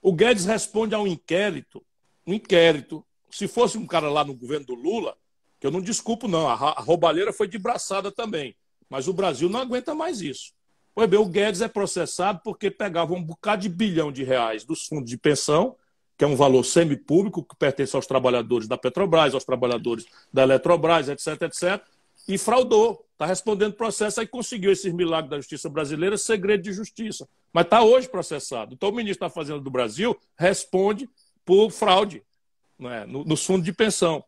S2: O Guedes responde a um inquérito, um inquérito. Se fosse um cara lá no governo do Lula, que eu não desculpo, não, a, a roubalheira foi de braçada também. Mas o Brasil não aguenta mais isso. Pois bem, o Guedes é processado porque pegava um bocado de bilhão de reais dos fundos de pensão que é um valor semipúblico que pertence aos trabalhadores da Petrobras, aos trabalhadores da Eletrobras, etc, etc, e fraudou. Está respondendo processo, aí conseguiu esses milagres da justiça brasileira, segredo de justiça. Mas está hoje processado. Então o ministro da Fazenda do Brasil responde por fraude né, no, nos fundos de pensão.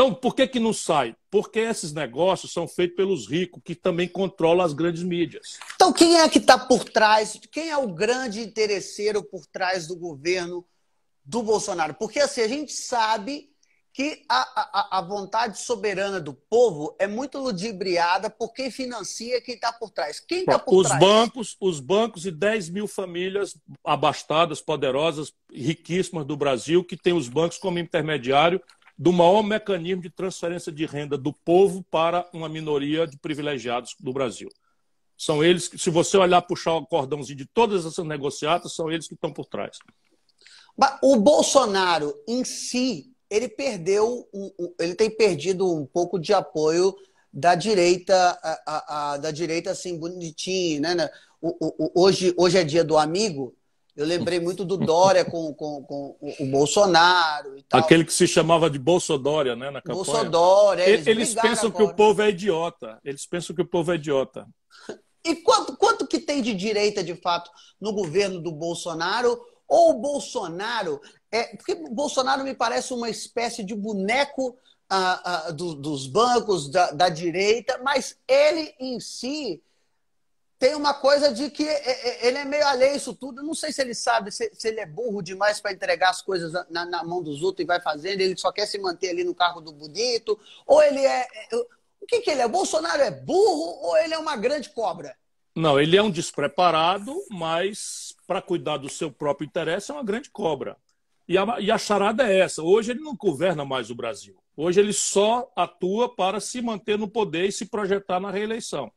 S2: Então, por que, que não sai? Porque esses negócios são feitos pelos ricos, que também controlam as grandes mídias.
S1: Então, quem é que está por trás? Quem é o grande interesseiro por trás do governo do Bolsonaro. Porque assim, a gente sabe que a, a, a, vontade soberana do povo é muito ludibriada por quem financia quem está por trás. Quem está por
S2: os
S1: trás?
S2: Bancos, os bancos e 10 mil famílias abastadas, poderosas, riquíssimas do Brasil, que tem os bancos como intermediário do maior mecanismo de transferência de renda do povo para uma minoria de privilegiados do Brasil. São eles que, se você olhar, puxar o cordãozinho de todas essas negociatas, são eles que estão por trás.
S1: O Bolsonaro em si ele perdeu, ele tem perdido um pouco de apoio da direita, a, a, a, da direita assim, bonitinho, né? né? Hoje, hoje é dia do amigo. Eu lembrei muito do Dória com, com, com o Bolsonaro e tal.
S2: Aquele que se chamava de Bolsodória, né, na campanha.
S1: Bolsodória.
S2: Eles, eles pensam agora. que o povo é idiota. Eles pensam que o povo é idiota.
S1: E quanto, quanto que tem de direita, de fato, no governo do Bolsonaro? Ou o Bolsonaro é, porque Bolsonaro me parece uma espécie de boneco ah, ah, do, dos bancos da, da, direita, mas ele em si tem uma coisa de que é, é, ele é meio alheio isso tudo. Não sei se ele sabe, se, se ele é burro demais para entregar as coisas na, na, mão dos outros e vai fazendo, ele só quer se manter ali no carro do bonito, ou ele é. é o que, que ele é? Bolsonaro é burro ou ele é uma grande cobra?
S2: Não, ele é um despreparado, mas para cuidar do seu próprio interesse é uma grande cobra. E a, e a charada é essa: hoje ele não governa mais o Brasil. Hoje ele só atua para se manter no poder e se projetar na reeleição.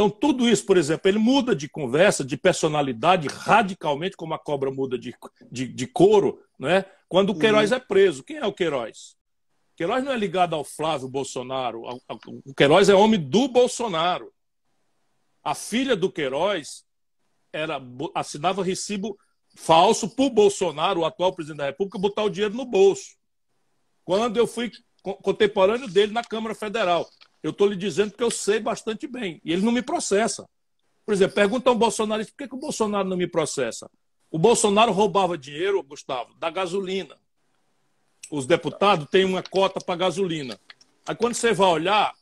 S2: Então, tudo isso, por exemplo, ele muda de conversa, de personalidade radicalmente, como a cobra muda de, de, de couro, né? quando o Queiroz uhum. é preso. Quem é o Queiroz? Queiroz não é ligado ao Flávio Bolsonaro. O Queiroz é homem do Bolsonaro. A filha do Queiroz era, assinava recibo falso para o Bolsonaro, o atual presidente da República, botar o dinheiro no bolso. Quando eu fui contemporâneo dele na Câmara Federal. Eu estou lhe dizendo que eu sei bastante bem. E ele não me processa. Por exemplo, pergunta ao Bolsonaro por que, que o Bolsonaro não me processa? O Bolsonaro roubava dinheiro, Gustavo, da gasolina. Os deputados têm uma cota para gasolina. Aí quando você vai olhar,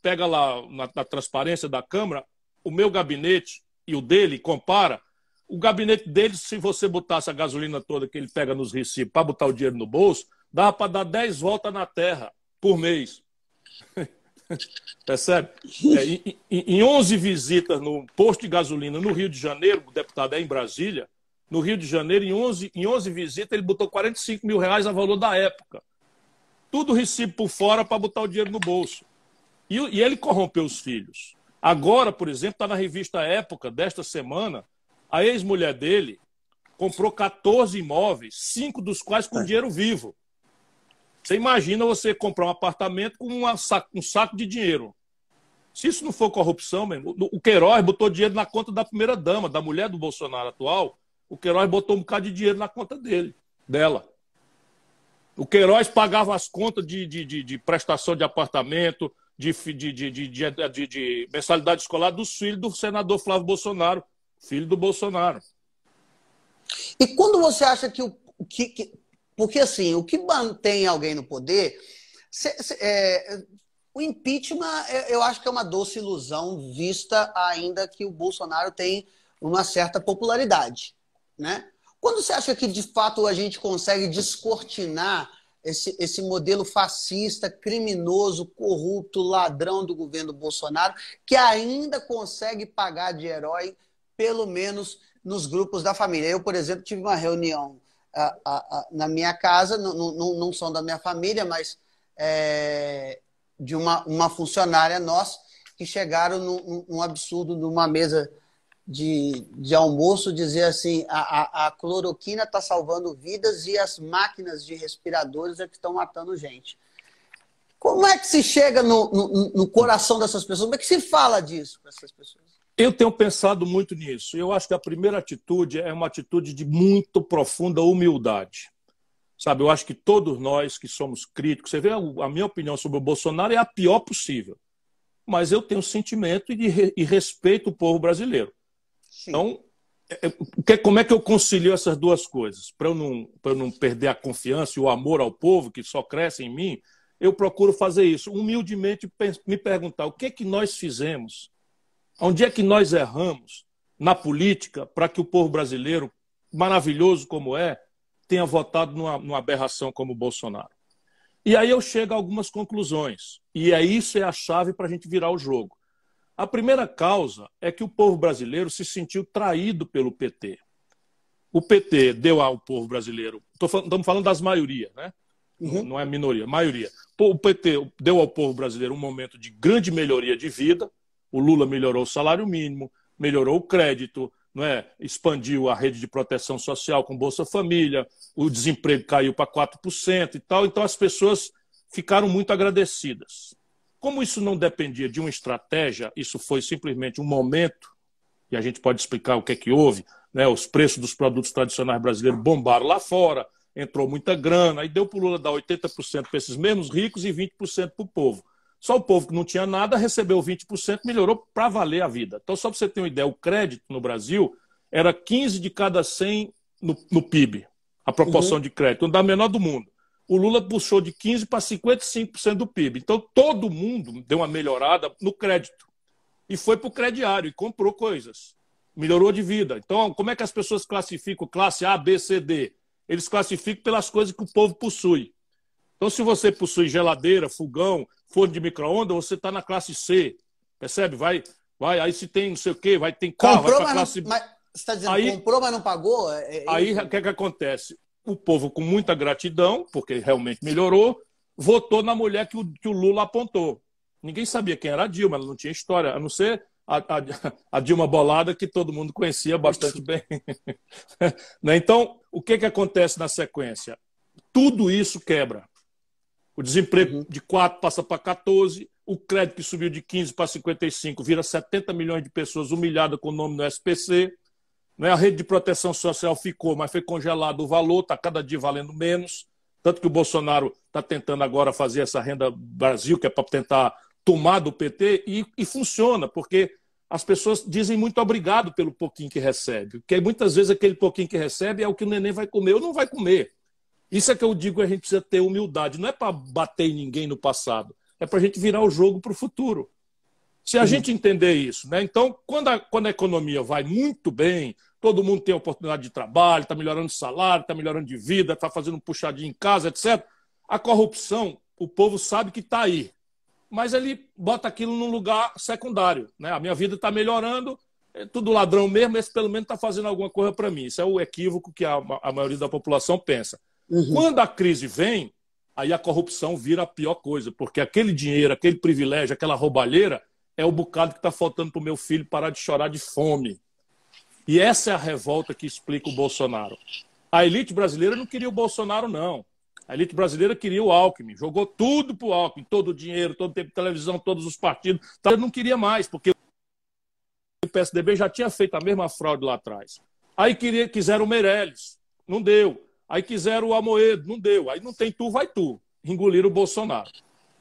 S2: pega lá na, na transparência da Câmara, o meu gabinete e o dele, compara, o gabinete dele, se você botasse a gasolina toda que ele pega nos recibos para botar o dinheiro no bolso, dava para dar 10 voltas na terra por mês. (laughs) Percebe? É, em, em 11 visitas no posto de gasolina no Rio de Janeiro, o deputado é em Brasília, no Rio de Janeiro, em 11, em 11 visitas, ele botou 45 mil reais a valor da época. Tudo recibo por fora para botar o dinheiro no bolso. E, e ele corrompeu os filhos. Agora, por exemplo, está na revista Época, desta semana, a ex-mulher dele comprou 14 imóveis, cinco dos quais com é. dinheiro vivo. Você imagina você comprar um apartamento com uma, um saco de dinheiro. Se isso não for corrupção, mesmo, o Queiroz botou dinheiro na conta da primeira dama, da mulher do Bolsonaro atual. O Queiroz botou um bocado de dinheiro na conta dele, dela. O Queiroz pagava as contas de, de, de, de prestação de apartamento, de, de, mensalidade escolar dos filhos do senador Flávio Bolsonaro filho do Bolsonaro.
S1: E quando você acha que o que, que porque assim, o que mantém alguém no poder, é, o impeachment é, eu acho que é uma doce ilusão, vista ainda que o Bolsonaro tem uma certa popularidade, né? Quando você acha que de fato a gente consegue descortinar esse, esse modelo fascista, criminoso, corrupto, ladrão do governo Bolsonaro, que ainda consegue pagar de herói pelo menos nos grupos da família. Eu, por exemplo, tive uma reunião a, a, a, na minha casa, não, não, são da minha família, mas é, de uma, uma funcionária nossa, que chegaram num, num absurdo numa mesa de, de almoço, dizer assim, a, a, cloroquina está salvando vidas e as máquinas de respiradores é que estão matando gente. Como é que se chega no, no, no coração dessas pessoas? Como é que se fala disso para essas pessoas?
S2: Eu tenho pensado muito nisso. Eu acho que a primeira atitude é uma atitude de muito profunda humildade. Sabe, eu acho que todos nós que somos críticos, você vê a minha opinião sobre o Bolsonaro é a pior possível. Mas eu tenho sentimento e, e respeito o povo brasileiro. Sim. Então, é, é, como é que eu concilio essas duas coisas? Para eu, não, eu não perder a confiança e o amor ao povo, que só cresce em mim, eu procuro fazer isso. Humildemente me perguntar o que é que nós fizemos Onde é que nós erramos na política para que o povo brasileiro, maravilhoso como é, tenha votado numa, numa aberração como o Bolsonaro? E aí eu chego a algumas conclusões. E é isso é a chave para a gente virar o jogo. A primeira causa é que o povo brasileiro se sentiu traído pelo PT. O PT deu ao povo brasileiro, falando, estamos falando das maiorias, né? Uhum. Não é minoria, maioria. O PT deu ao povo brasileiro um momento de grande melhoria de vida. O Lula melhorou o salário mínimo, melhorou o crédito, não é? expandiu a rede de proteção social com Bolsa Família, o desemprego caiu para 4% e tal. Então as pessoas ficaram muito agradecidas. Como isso não dependia de uma estratégia, isso foi simplesmente um momento, e a gente pode explicar o que é que houve, né? os preços dos produtos tradicionais brasileiros bombaram lá fora, entrou muita grana, aí deu para o Lula dar 80% para esses mesmos ricos e 20% para o povo. Só o povo que não tinha nada recebeu 20%, melhorou para valer a vida. Então, só para você ter uma ideia, o crédito no Brasil era 15 de cada 100 no, no PIB, a proporção uhum. de crédito, da menor do mundo. O Lula puxou de 15% para 55% do PIB. Então, todo mundo deu uma melhorada no crédito. E foi para o crediário e comprou coisas. Melhorou de vida. Então, como é que as pessoas classificam classe A, B, C, D? Eles classificam pelas coisas que o povo possui. Então, se você possui geladeira, fogão, forno de micro-ondas, você está na classe C. Percebe? Vai, vai. Aí se tem não sei o quê, vai ter carro, comprou, vai para classe
S1: B. Mas, você está dizendo, aí, comprou, mas não pagou?
S2: É, é aí o que, é que acontece? O povo, com muita gratidão, porque realmente melhorou, votou na mulher que o, que o Lula apontou. Ninguém sabia quem era a Dilma, ela não tinha história, a não ser a, a, a Dilma Bolada, que todo mundo conhecia bastante bem. (laughs) Né? então, o que, que acontece na sequência? Tudo isso quebra. O desemprego uhum. de 4 passa para 14, o crédito que subiu de 15 para 55 vira 70 milhões de pessoas humilhadas com o nome no SPC. Né? A rede de proteção social ficou, mas foi congelado o valor, está cada dia valendo menos. Tanto que o Bolsonaro está tentando agora fazer essa renda Brasil, que é para tentar tomar do PT, e, e funciona, porque as pessoas dizem muito obrigado pelo pouquinho que recebe. Porque muitas vezes aquele pouquinho que recebe é o que o neném vai comer ou não vai comer. Isso é que eu digo, a gente precisa ter humildade. Não é para bater em ninguém no passado, é para a gente virar o jogo para o futuro. Se a uhum. gente entender isso, né? Então, quando a, quando a economia vai muito bem, todo mundo tem oportunidade de trabalho, está melhorando o salário, está melhorando de vida, está fazendo um puxadinho em casa, etc. A corrupção, o povo sabe que está aí, mas ele bota aquilo num lugar secundário. Né? A minha vida está melhorando, é tudo ladrão mesmo, esse pelo menos está fazendo alguma coisa para mim. Isso é o equívoco que a, a maioria da população pensa. Uhum. Quando a crise vem, aí a corrupção vira a pior coisa, porque aquele dinheiro, aquele privilégio, aquela roubalheira é o bocado que está faltando para o meu filho parar de chorar de fome. E essa é a revolta que explica o Bolsonaro. A elite brasileira não queria o Bolsonaro, não. A elite brasileira queria o Alckmin, jogou tudo para o Alckmin, todo o dinheiro, todo o tempo de televisão, todos os partidos. Ele não queria mais, porque o PSDB já tinha feito a mesma fraude lá atrás. Aí queria, quiseram o Meirelles, não deu. Aí quiseram o Amoedo, não deu. Aí não tem tu, vai tu. Engoliram o Bolsonaro.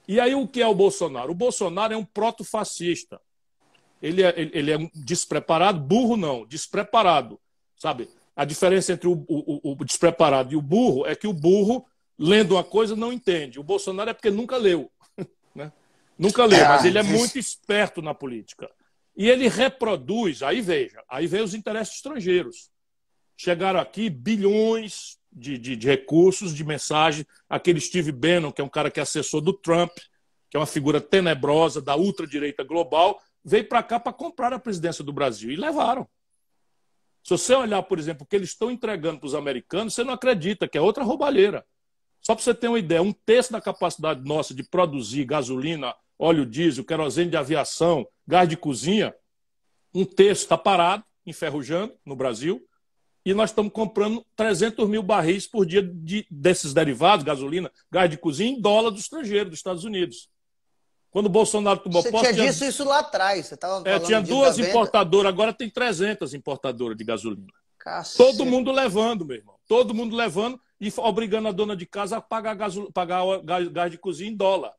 S2: E aí o que é o Bolsonaro? O Bolsonaro é um proto-fascista. Ele é, ele é um despreparado, burro não, despreparado. Sabe? A diferença entre o, o, o, despreparado e o burro é que o burro, lendo uma coisa, não entende. O Bolsonaro é porque nunca leu. (laughs) Né? Nunca leu, mas ele é muito esperto na política. E ele reproduz, aí veja, aí vem os interesses estrangeiros. Chegaram aqui bilhões de, de, de recursos, de mensagem. Aquele Steve Bannon, que é um cara que é assessor do Trump, que é uma figura tenebrosa da ultradireita global, veio para cá para comprar a presidência do Brasil e levaram. Se você olhar, por exemplo, o que eles estão entregando para os americanos, você não acredita que é outra roubalheira. Só para você ter uma ideia, um terço da capacidade nossa de produzir gasolina, óleo diesel, querosene de aviação, gás de cozinha, um terço está parado, enferrujando no Brasil, e nós estamos comprando 300 mil barris por dia de, desses derivados, gasolina, gás de cozinha, em dólar do estrangeiro, dos Estados Unidos. Quando o Bolsonaro tomou
S1: Você posse. Você tinha dito isso lá atrás. Você tava
S2: é, tinha duas importadoras, agora tem 300 importadoras de gasolina. Cacete. Todo mundo levando, meu irmão. Todo mundo levando e obrigando a dona de casa a pagar, gasol... pagar gás de cozinha em dólar.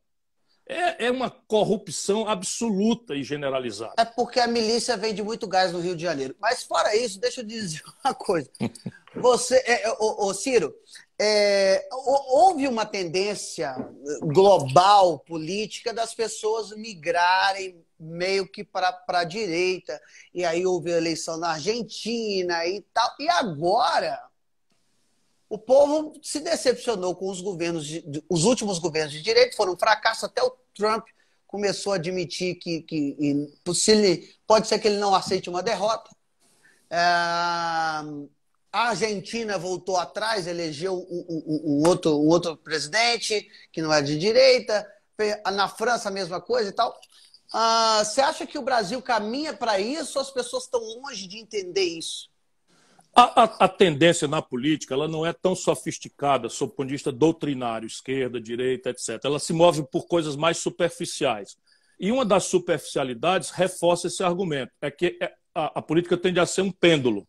S2: É, é uma corrupção absoluta e generalizada.
S1: É porque a milícia vende muito gás no Rio de Janeiro. Mas fora isso, deixa eu dizer (laughs) uma coisa. Você, é, ô, ô Ciro, é, houve uma tendência global política das pessoas migrarem meio que para a direita. E aí houve a eleição na Argentina e tal. E agora o povo se decepcionou com os governos, de, os últimos governos de direito, foram um fracasso. Até o Trump começou a admitir que, que pode ser que ele não aceite uma derrota. É, a Argentina voltou atrás, elegeu um, um, um, outro, um outro presidente que não é de direita. Na França, a mesma coisa e tal. Ah, você acha que o Brasil caminha para isso ou as pessoas estão longe de entender isso?
S2: A, a, a, tendência na política ela não é tão sofisticada sob o ponto de vista doutrinário, esquerda, direita, etc. Ela se move por coisas mais superficiais. E uma das superficialidades reforça esse argumento: é que é, a, a política tende a ser um pêndulo.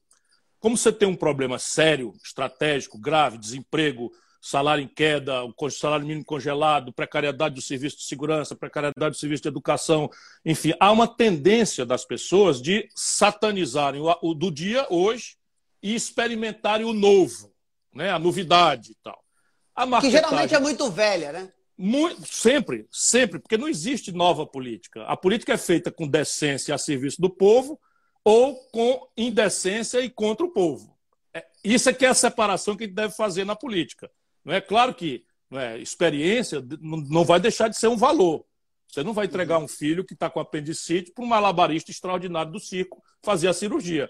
S2: Como você tem um problema sério, estratégico, grave, desemprego, salário em queda, o salário mínimo congelado, precariedade do serviço de segurança, precariedade do serviço de educação, enfim, há uma tendência das pessoas de satanizarem o, o do dia hoje e experimentarem o novo, né? a novidade e tal.
S1: A que geralmente é muito velha, né?
S2: Muito, sempre, sempre, porque não existe nova política. A política é feita com decência a serviço do povo ou com indecência e contra o povo. É, isso é que é a separação que a gente deve fazer na política. Não é claro que não é, experiência não vai deixar de ser um valor. Você não vai entregar um filho que está com apendicite para um malabarista extraordinário do circo fazer a cirurgia.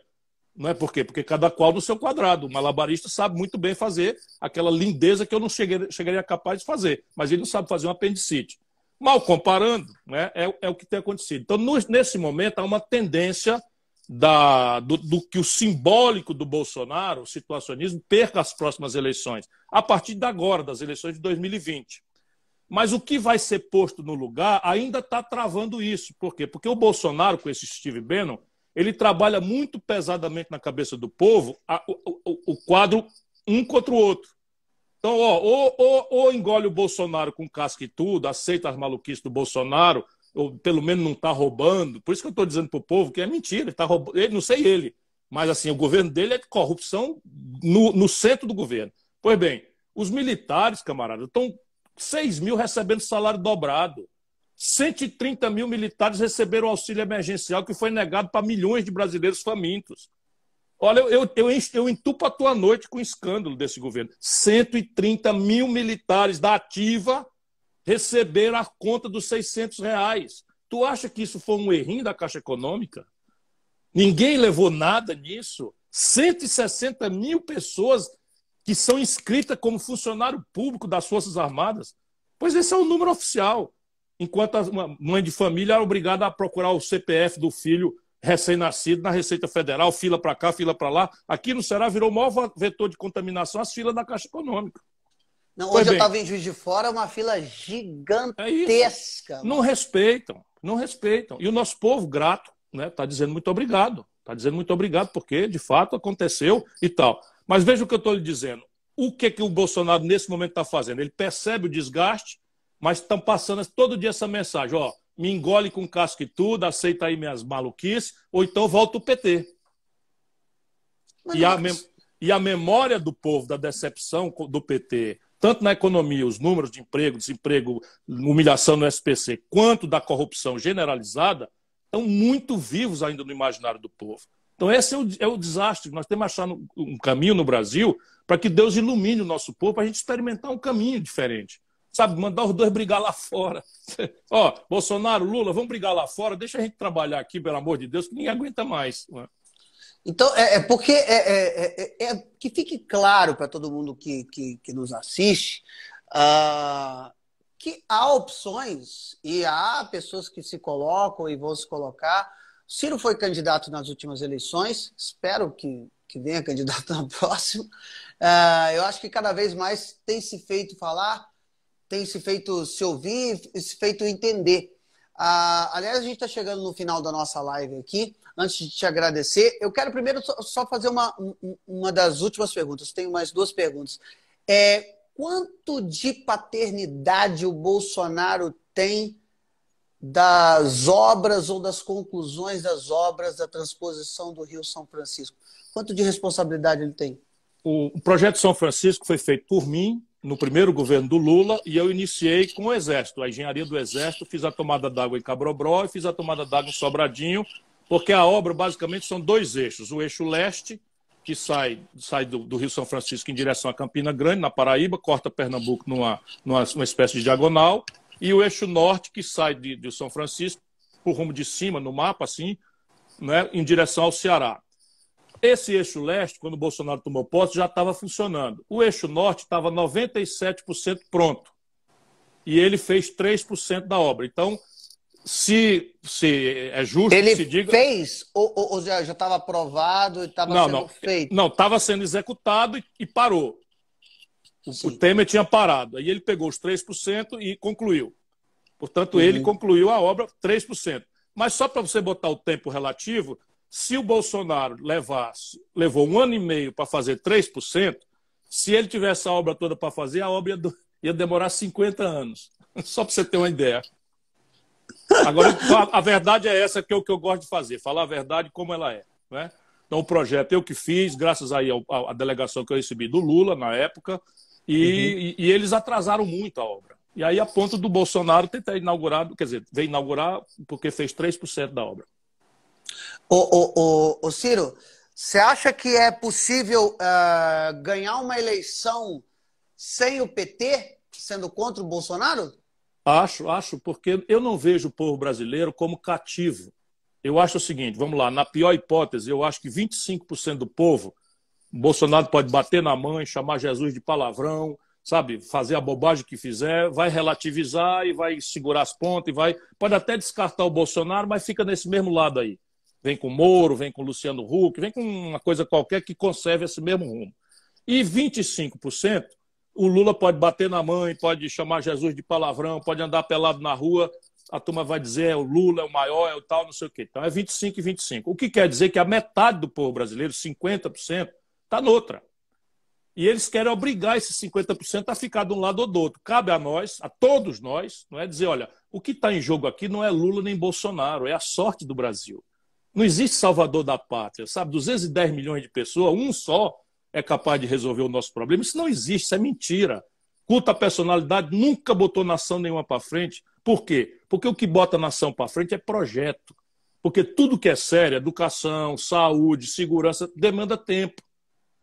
S2: Não é por quê? Porque cada qual no seu quadrado. O malabarista sabe muito bem fazer aquela lindeza que eu não cheguei, chegaria capaz de fazer, mas ele não sabe fazer um apendicite. Mal comparando, né, é, é o que tem acontecido. Então, no, nesse momento, há uma tendência da, do, do, que o simbólico do Bolsonaro, o situacionismo, perca as próximas eleições, a partir de agora, das eleições de 2020. Mas o que vai ser posto no lugar ainda está travando isso. Por quê? Porque o Bolsonaro, com esse Steve Bannon, ele trabalha muito pesadamente na cabeça do povo a, o, o, o, quadro um contra o outro. Então, ó, ou, ou, ou, engole o Bolsonaro com casca e tudo, aceita as maluquices do Bolsonaro, ou pelo menos não está roubando. Por isso que eu estou dizendo para o povo que é mentira, ele está roubando. Ele, não sei ele, mas assim, o governo dele é de corrupção no, no centro do governo. Pois bem, os militares, camarada, estão 6 mil recebendo salário dobrado. 130 mil militares receberam auxílio emergencial que foi negado para milhões de brasileiros famintos. Olha, eu, eu, eu entupo a tua noite com o escândalo desse governo. 130 mil militares da ativa receberam a conta dos 600 reais. Tu acha que isso foi um errinho da Caixa Econômica? Ninguém levou nada nisso. 160 mil pessoas que são inscritas como funcionário público das Forças Armadas. Pois esse é o número oficial enquanto a mãe de família era obrigada a procurar o CPF do filho recém-nascido na Receita Federal, fila para cá, fila para lá. Aqui no Ceará virou o maior vetor de contaminação as filas da Caixa Econômica.
S1: Não, hoje eu estava em Juiz de Fora, uma fila gigantesca.
S2: É não respeitam, não respeitam. E o nosso povo, grato, está né, tá dizendo muito obrigado. Está dizendo muito obrigado, porque de fato aconteceu e tal. Mas veja o que eu estou lhe dizendo. O que, que o Bolsonaro nesse momento está fazendo? Ele percebe o desgaste, mas estão passando todo dia essa mensagem, ó, me engole com casco e tudo, aceita aí minhas maluquices, ou então volta o PT. E a, e a memória do povo da decepção do PT, tanto na economia, os números de emprego, desemprego, humilhação no SPC, quanto da corrupção generalizada, estão muito vivos ainda no imaginário do povo. Então, esse é o, é o desastre. Nós temos que achar um caminho no Brasil para que Deus ilumine o nosso povo, para a gente experimentar um caminho diferente sabe, mandar os dois brigar lá fora. (laughs) Ó, Bolsonaro, Lula, vamos brigar lá fora, deixa a gente trabalhar aqui, pelo amor de Deus, que ninguém aguenta mais.
S1: Então, é, é porque é, é, é, é, que fique claro para todo mundo que, que, que nos assiste uh, que há opções e há pessoas que se colocam e vão se colocar. Ciro foi candidato nas últimas eleições, espero que, que venha (laughs) candidato na próxima. Uh, eu acho que cada vez mais tem se feito falar tem se feito se ouvir, se feito entender. Ah, aliás, a gente está chegando no final da nossa live aqui. Antes de te agradecer, eu quero primeiro só fazer uma, uma das últimas perguntas. Tenho mais duas perguntas. É, quanto de paternidade o Bolsonaro tem das obras ou das conclusões das obras da transposição do Rio São Francisco? Quanto de responsabilidade ele tem?
S2: O projeto São Francisco foi feito por mim, no primeiro governo do Lula e eu iniciei com o Exército, a engenharia do Exército, fiz a tomada d'água em Cabrobró e fiz a tomada d'água em Sobradinho, porque a obra basicamente são dois eixos, o eixo leste, que sai, sai do, do, Rio São Francisco em direção a Campina Grande, na Paraíba, corta Pernambuco numa, numa, numa espécie de diagonal, e o eixo norte, que sai de, de São Francisco, por rumo de cima, no mapa, assim, né, em direção ao Ceará. Esse eixo leste, quando o Bolsonaro tomou posse, já estava funcionando. O eixo norte estava 97% pronto. E ele fez 3% da obra. Então, se, se é justo
S1: ele
S2: que se diga.
S1: fez ou, ou já estava aprovado e estava sendo
S2: não.
S1: feito?
S2: Não, estava sendo executado e, e parou. O, o, Temer tinha parado. Aí ele pegou os 3% e concluiu. Portanto, uhum. ele concluiu a obra 3%. Mas só para você botar o tempo relativo, se o Bolsonaro levasse, levou um ano e meio para fazer 3%, se ele tivesse a obra toda para fazer, a obra ia, ia demorar 50 anos. (laughs) Só para você ter uma ideia. Agora, a, a, verdade é essa que é o que eu gosto de fazer, falar a verdade como ela é. Né? Então, o projeto eu que fiz, graças aí à delegação que eu recebi do Lula na época, e, uhum. e, e, eles atrasaram muito a obra. E aí, a ponto do Bolsonaro ter inaugurado, quer dizer, veio inaugurar porque fez 3% da obra.
S1: Ô, ô, ô Ciro, você acha que é possível uh, ganhar uma eleição sem o PT, sendo contra o Bolsonaro?
S2: Acho, acho, porque eu não vejo o povo brasileiro como cativo. Eu acho o seguinte, vamos lá, na pior hipótese, eu acho que 25% do povo, Bolsonaro pode bater na mãe, chamar Jesus de palavrão, sabe, fazer a bobagem que fizer, vai relativizar e vai segurar as pontas e vai, pode até descartar o Bolsonaro, mas fica nesse mesmo lado aí. Vem com Moro, vem com Luciano Huck, vem com uma coisa qualquer que conserve esse mesmo rumo. E 25%, o Lula pode bater na mãe, pode chamar Jesus de palavrão, pode andar pelado na rua, a turma vai dizer é o Lula é o maior, é o tal, não sei o quê. Então é 25 e 25. O que quer dizer que a metade do povo brasileiro, 50%, está noutra. E eles querem obrigar esses 50% a ficar de um lado ou do outro. Cabe a nós, a todos nós, não é dizer, olha, o que está em jogo aqui não é Lula nem Bolsonaro, é a sorte do Brasil. Não existe salvador da pátria, sabe? 210 milhões de pessoas, um só é capaz de resolver o nosso problema. Isso não existe, isso é mentira. Culta a personalidade nunca botou nação nenhuma para frente. Por quê? Porque o que bota nação para frente é projeto. Porque tudo que é sério, educação, saúde, segurança, demanda tempo.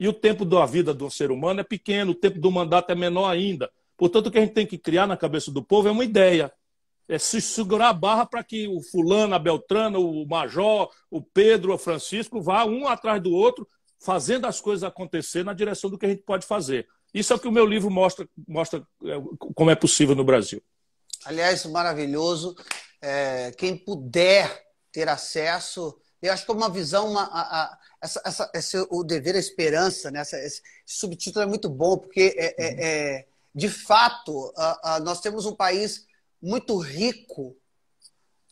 S2: E o tempo da vida do ser humano é pequeno, o tempo do mandato é menor ainda. Portanto, o que a gente tem que criar na cabeça do povo é uma ideia é se segurar a barra para que o fulano, a Beltrana, o Major, o Pedro, o Francisco vá um atrás do outro, fazendo as coisas acontecer na direção do que a gente pode fazer. Isso é o que o meu livro mostra, mostra é, como é possível no Brasil.
S1: Aliás, maravilhoso. É, quem puder ter acesso, eu acho que é uma visão, uma, a, a, essa, essa, esse, o dever, a esperança, né? Essa, esse subtítulo é muito bom, porque é, é, é de fato a, nós temos um país muito rico,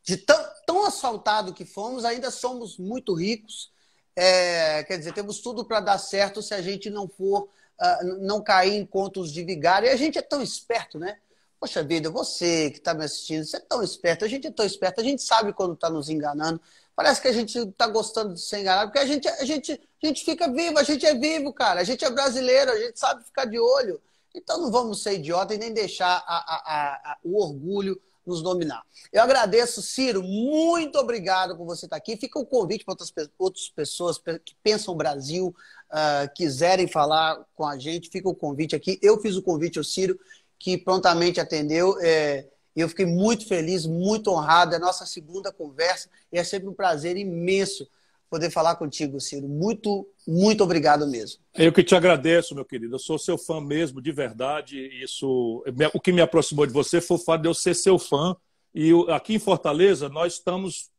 S1: de tão, tão asfaltado que fomos, ainda somos muito ricos. É, quer dizer, temos tudo para dar certo se a gente não for, uh, não cair em contos de vigário. E a gente é tão esperto, né? Poxa vida, você que está me assistindo, você é tão esperto, a gente é tão esperto, a gente sabe quando está nos enganando. Parece que a gente está gostando de ser enganado, porque a gente, a, gente, a gente fica vivo, a gente é vivo, cara. A gente é brasileiro, a gente sabe ficar de olho. Então não vamos ser idiota e nem deixar a, a, a, o orgulho nos dominar. Eu agradeço, Ciro, muito obrigado por você estar aqui. Fica o um convite para outras, outras pessoas que pensam o Brasil, uh, quiserem falar com a gente, fica o convite aqui. Eu fiz o convite ao Ciro, que prontamente atendeu. É, eu fiquei muito feliz, muito honrado. É a nossa segunda conversa e é sempre um prazer imenso poder falar contigo, Ciro. Muito, muito obrigado mesmo.
S2: Eu que te agradeço, meu querido. Eu sou seu fã mesmo, de verdade. Isso, o que me aproximou de você foi o fato de eu ser seu fã. E aqui em Fortaleza, nós estamos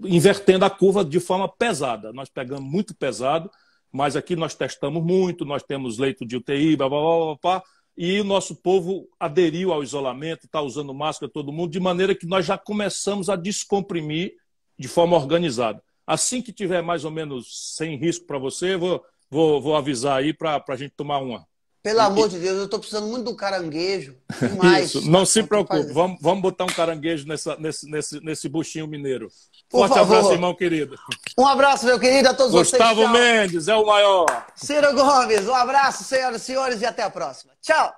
S2: invertendo a curva de forma pesada. Nós pegamos muito pesado, mas aqui nós testamos muito, nós temos leito de UTI, blá, blá, blá, blá, e o nosso povo aderiu ao isolamento, está usando máscara todo mundo, de maneira que nós já começamos a descomprimir de forma organizada. Assim que tiver mais ou menos sem risco para você, vou, vou, vou avisar aí para a gente tomar uma.
S1: Pelo amor de Deus, eu estou precisando muito do caranguejo. (laughs) Demais.
S2: Isso, não se preocupe. Vamos, vamos botar um caranguejo nessa, nesse, nesse, nesse buchinho mineiro. Por Forte favor. abraço, irmão querido.
S1: Um abraço, meu querido, a todos
S2: Gustavo
S1: vocês.
S2: Gustavo Mendes é o maior.
S1: Ciro Gomes, um abraço, senhoras e senhores, e até a próxima. Tchau.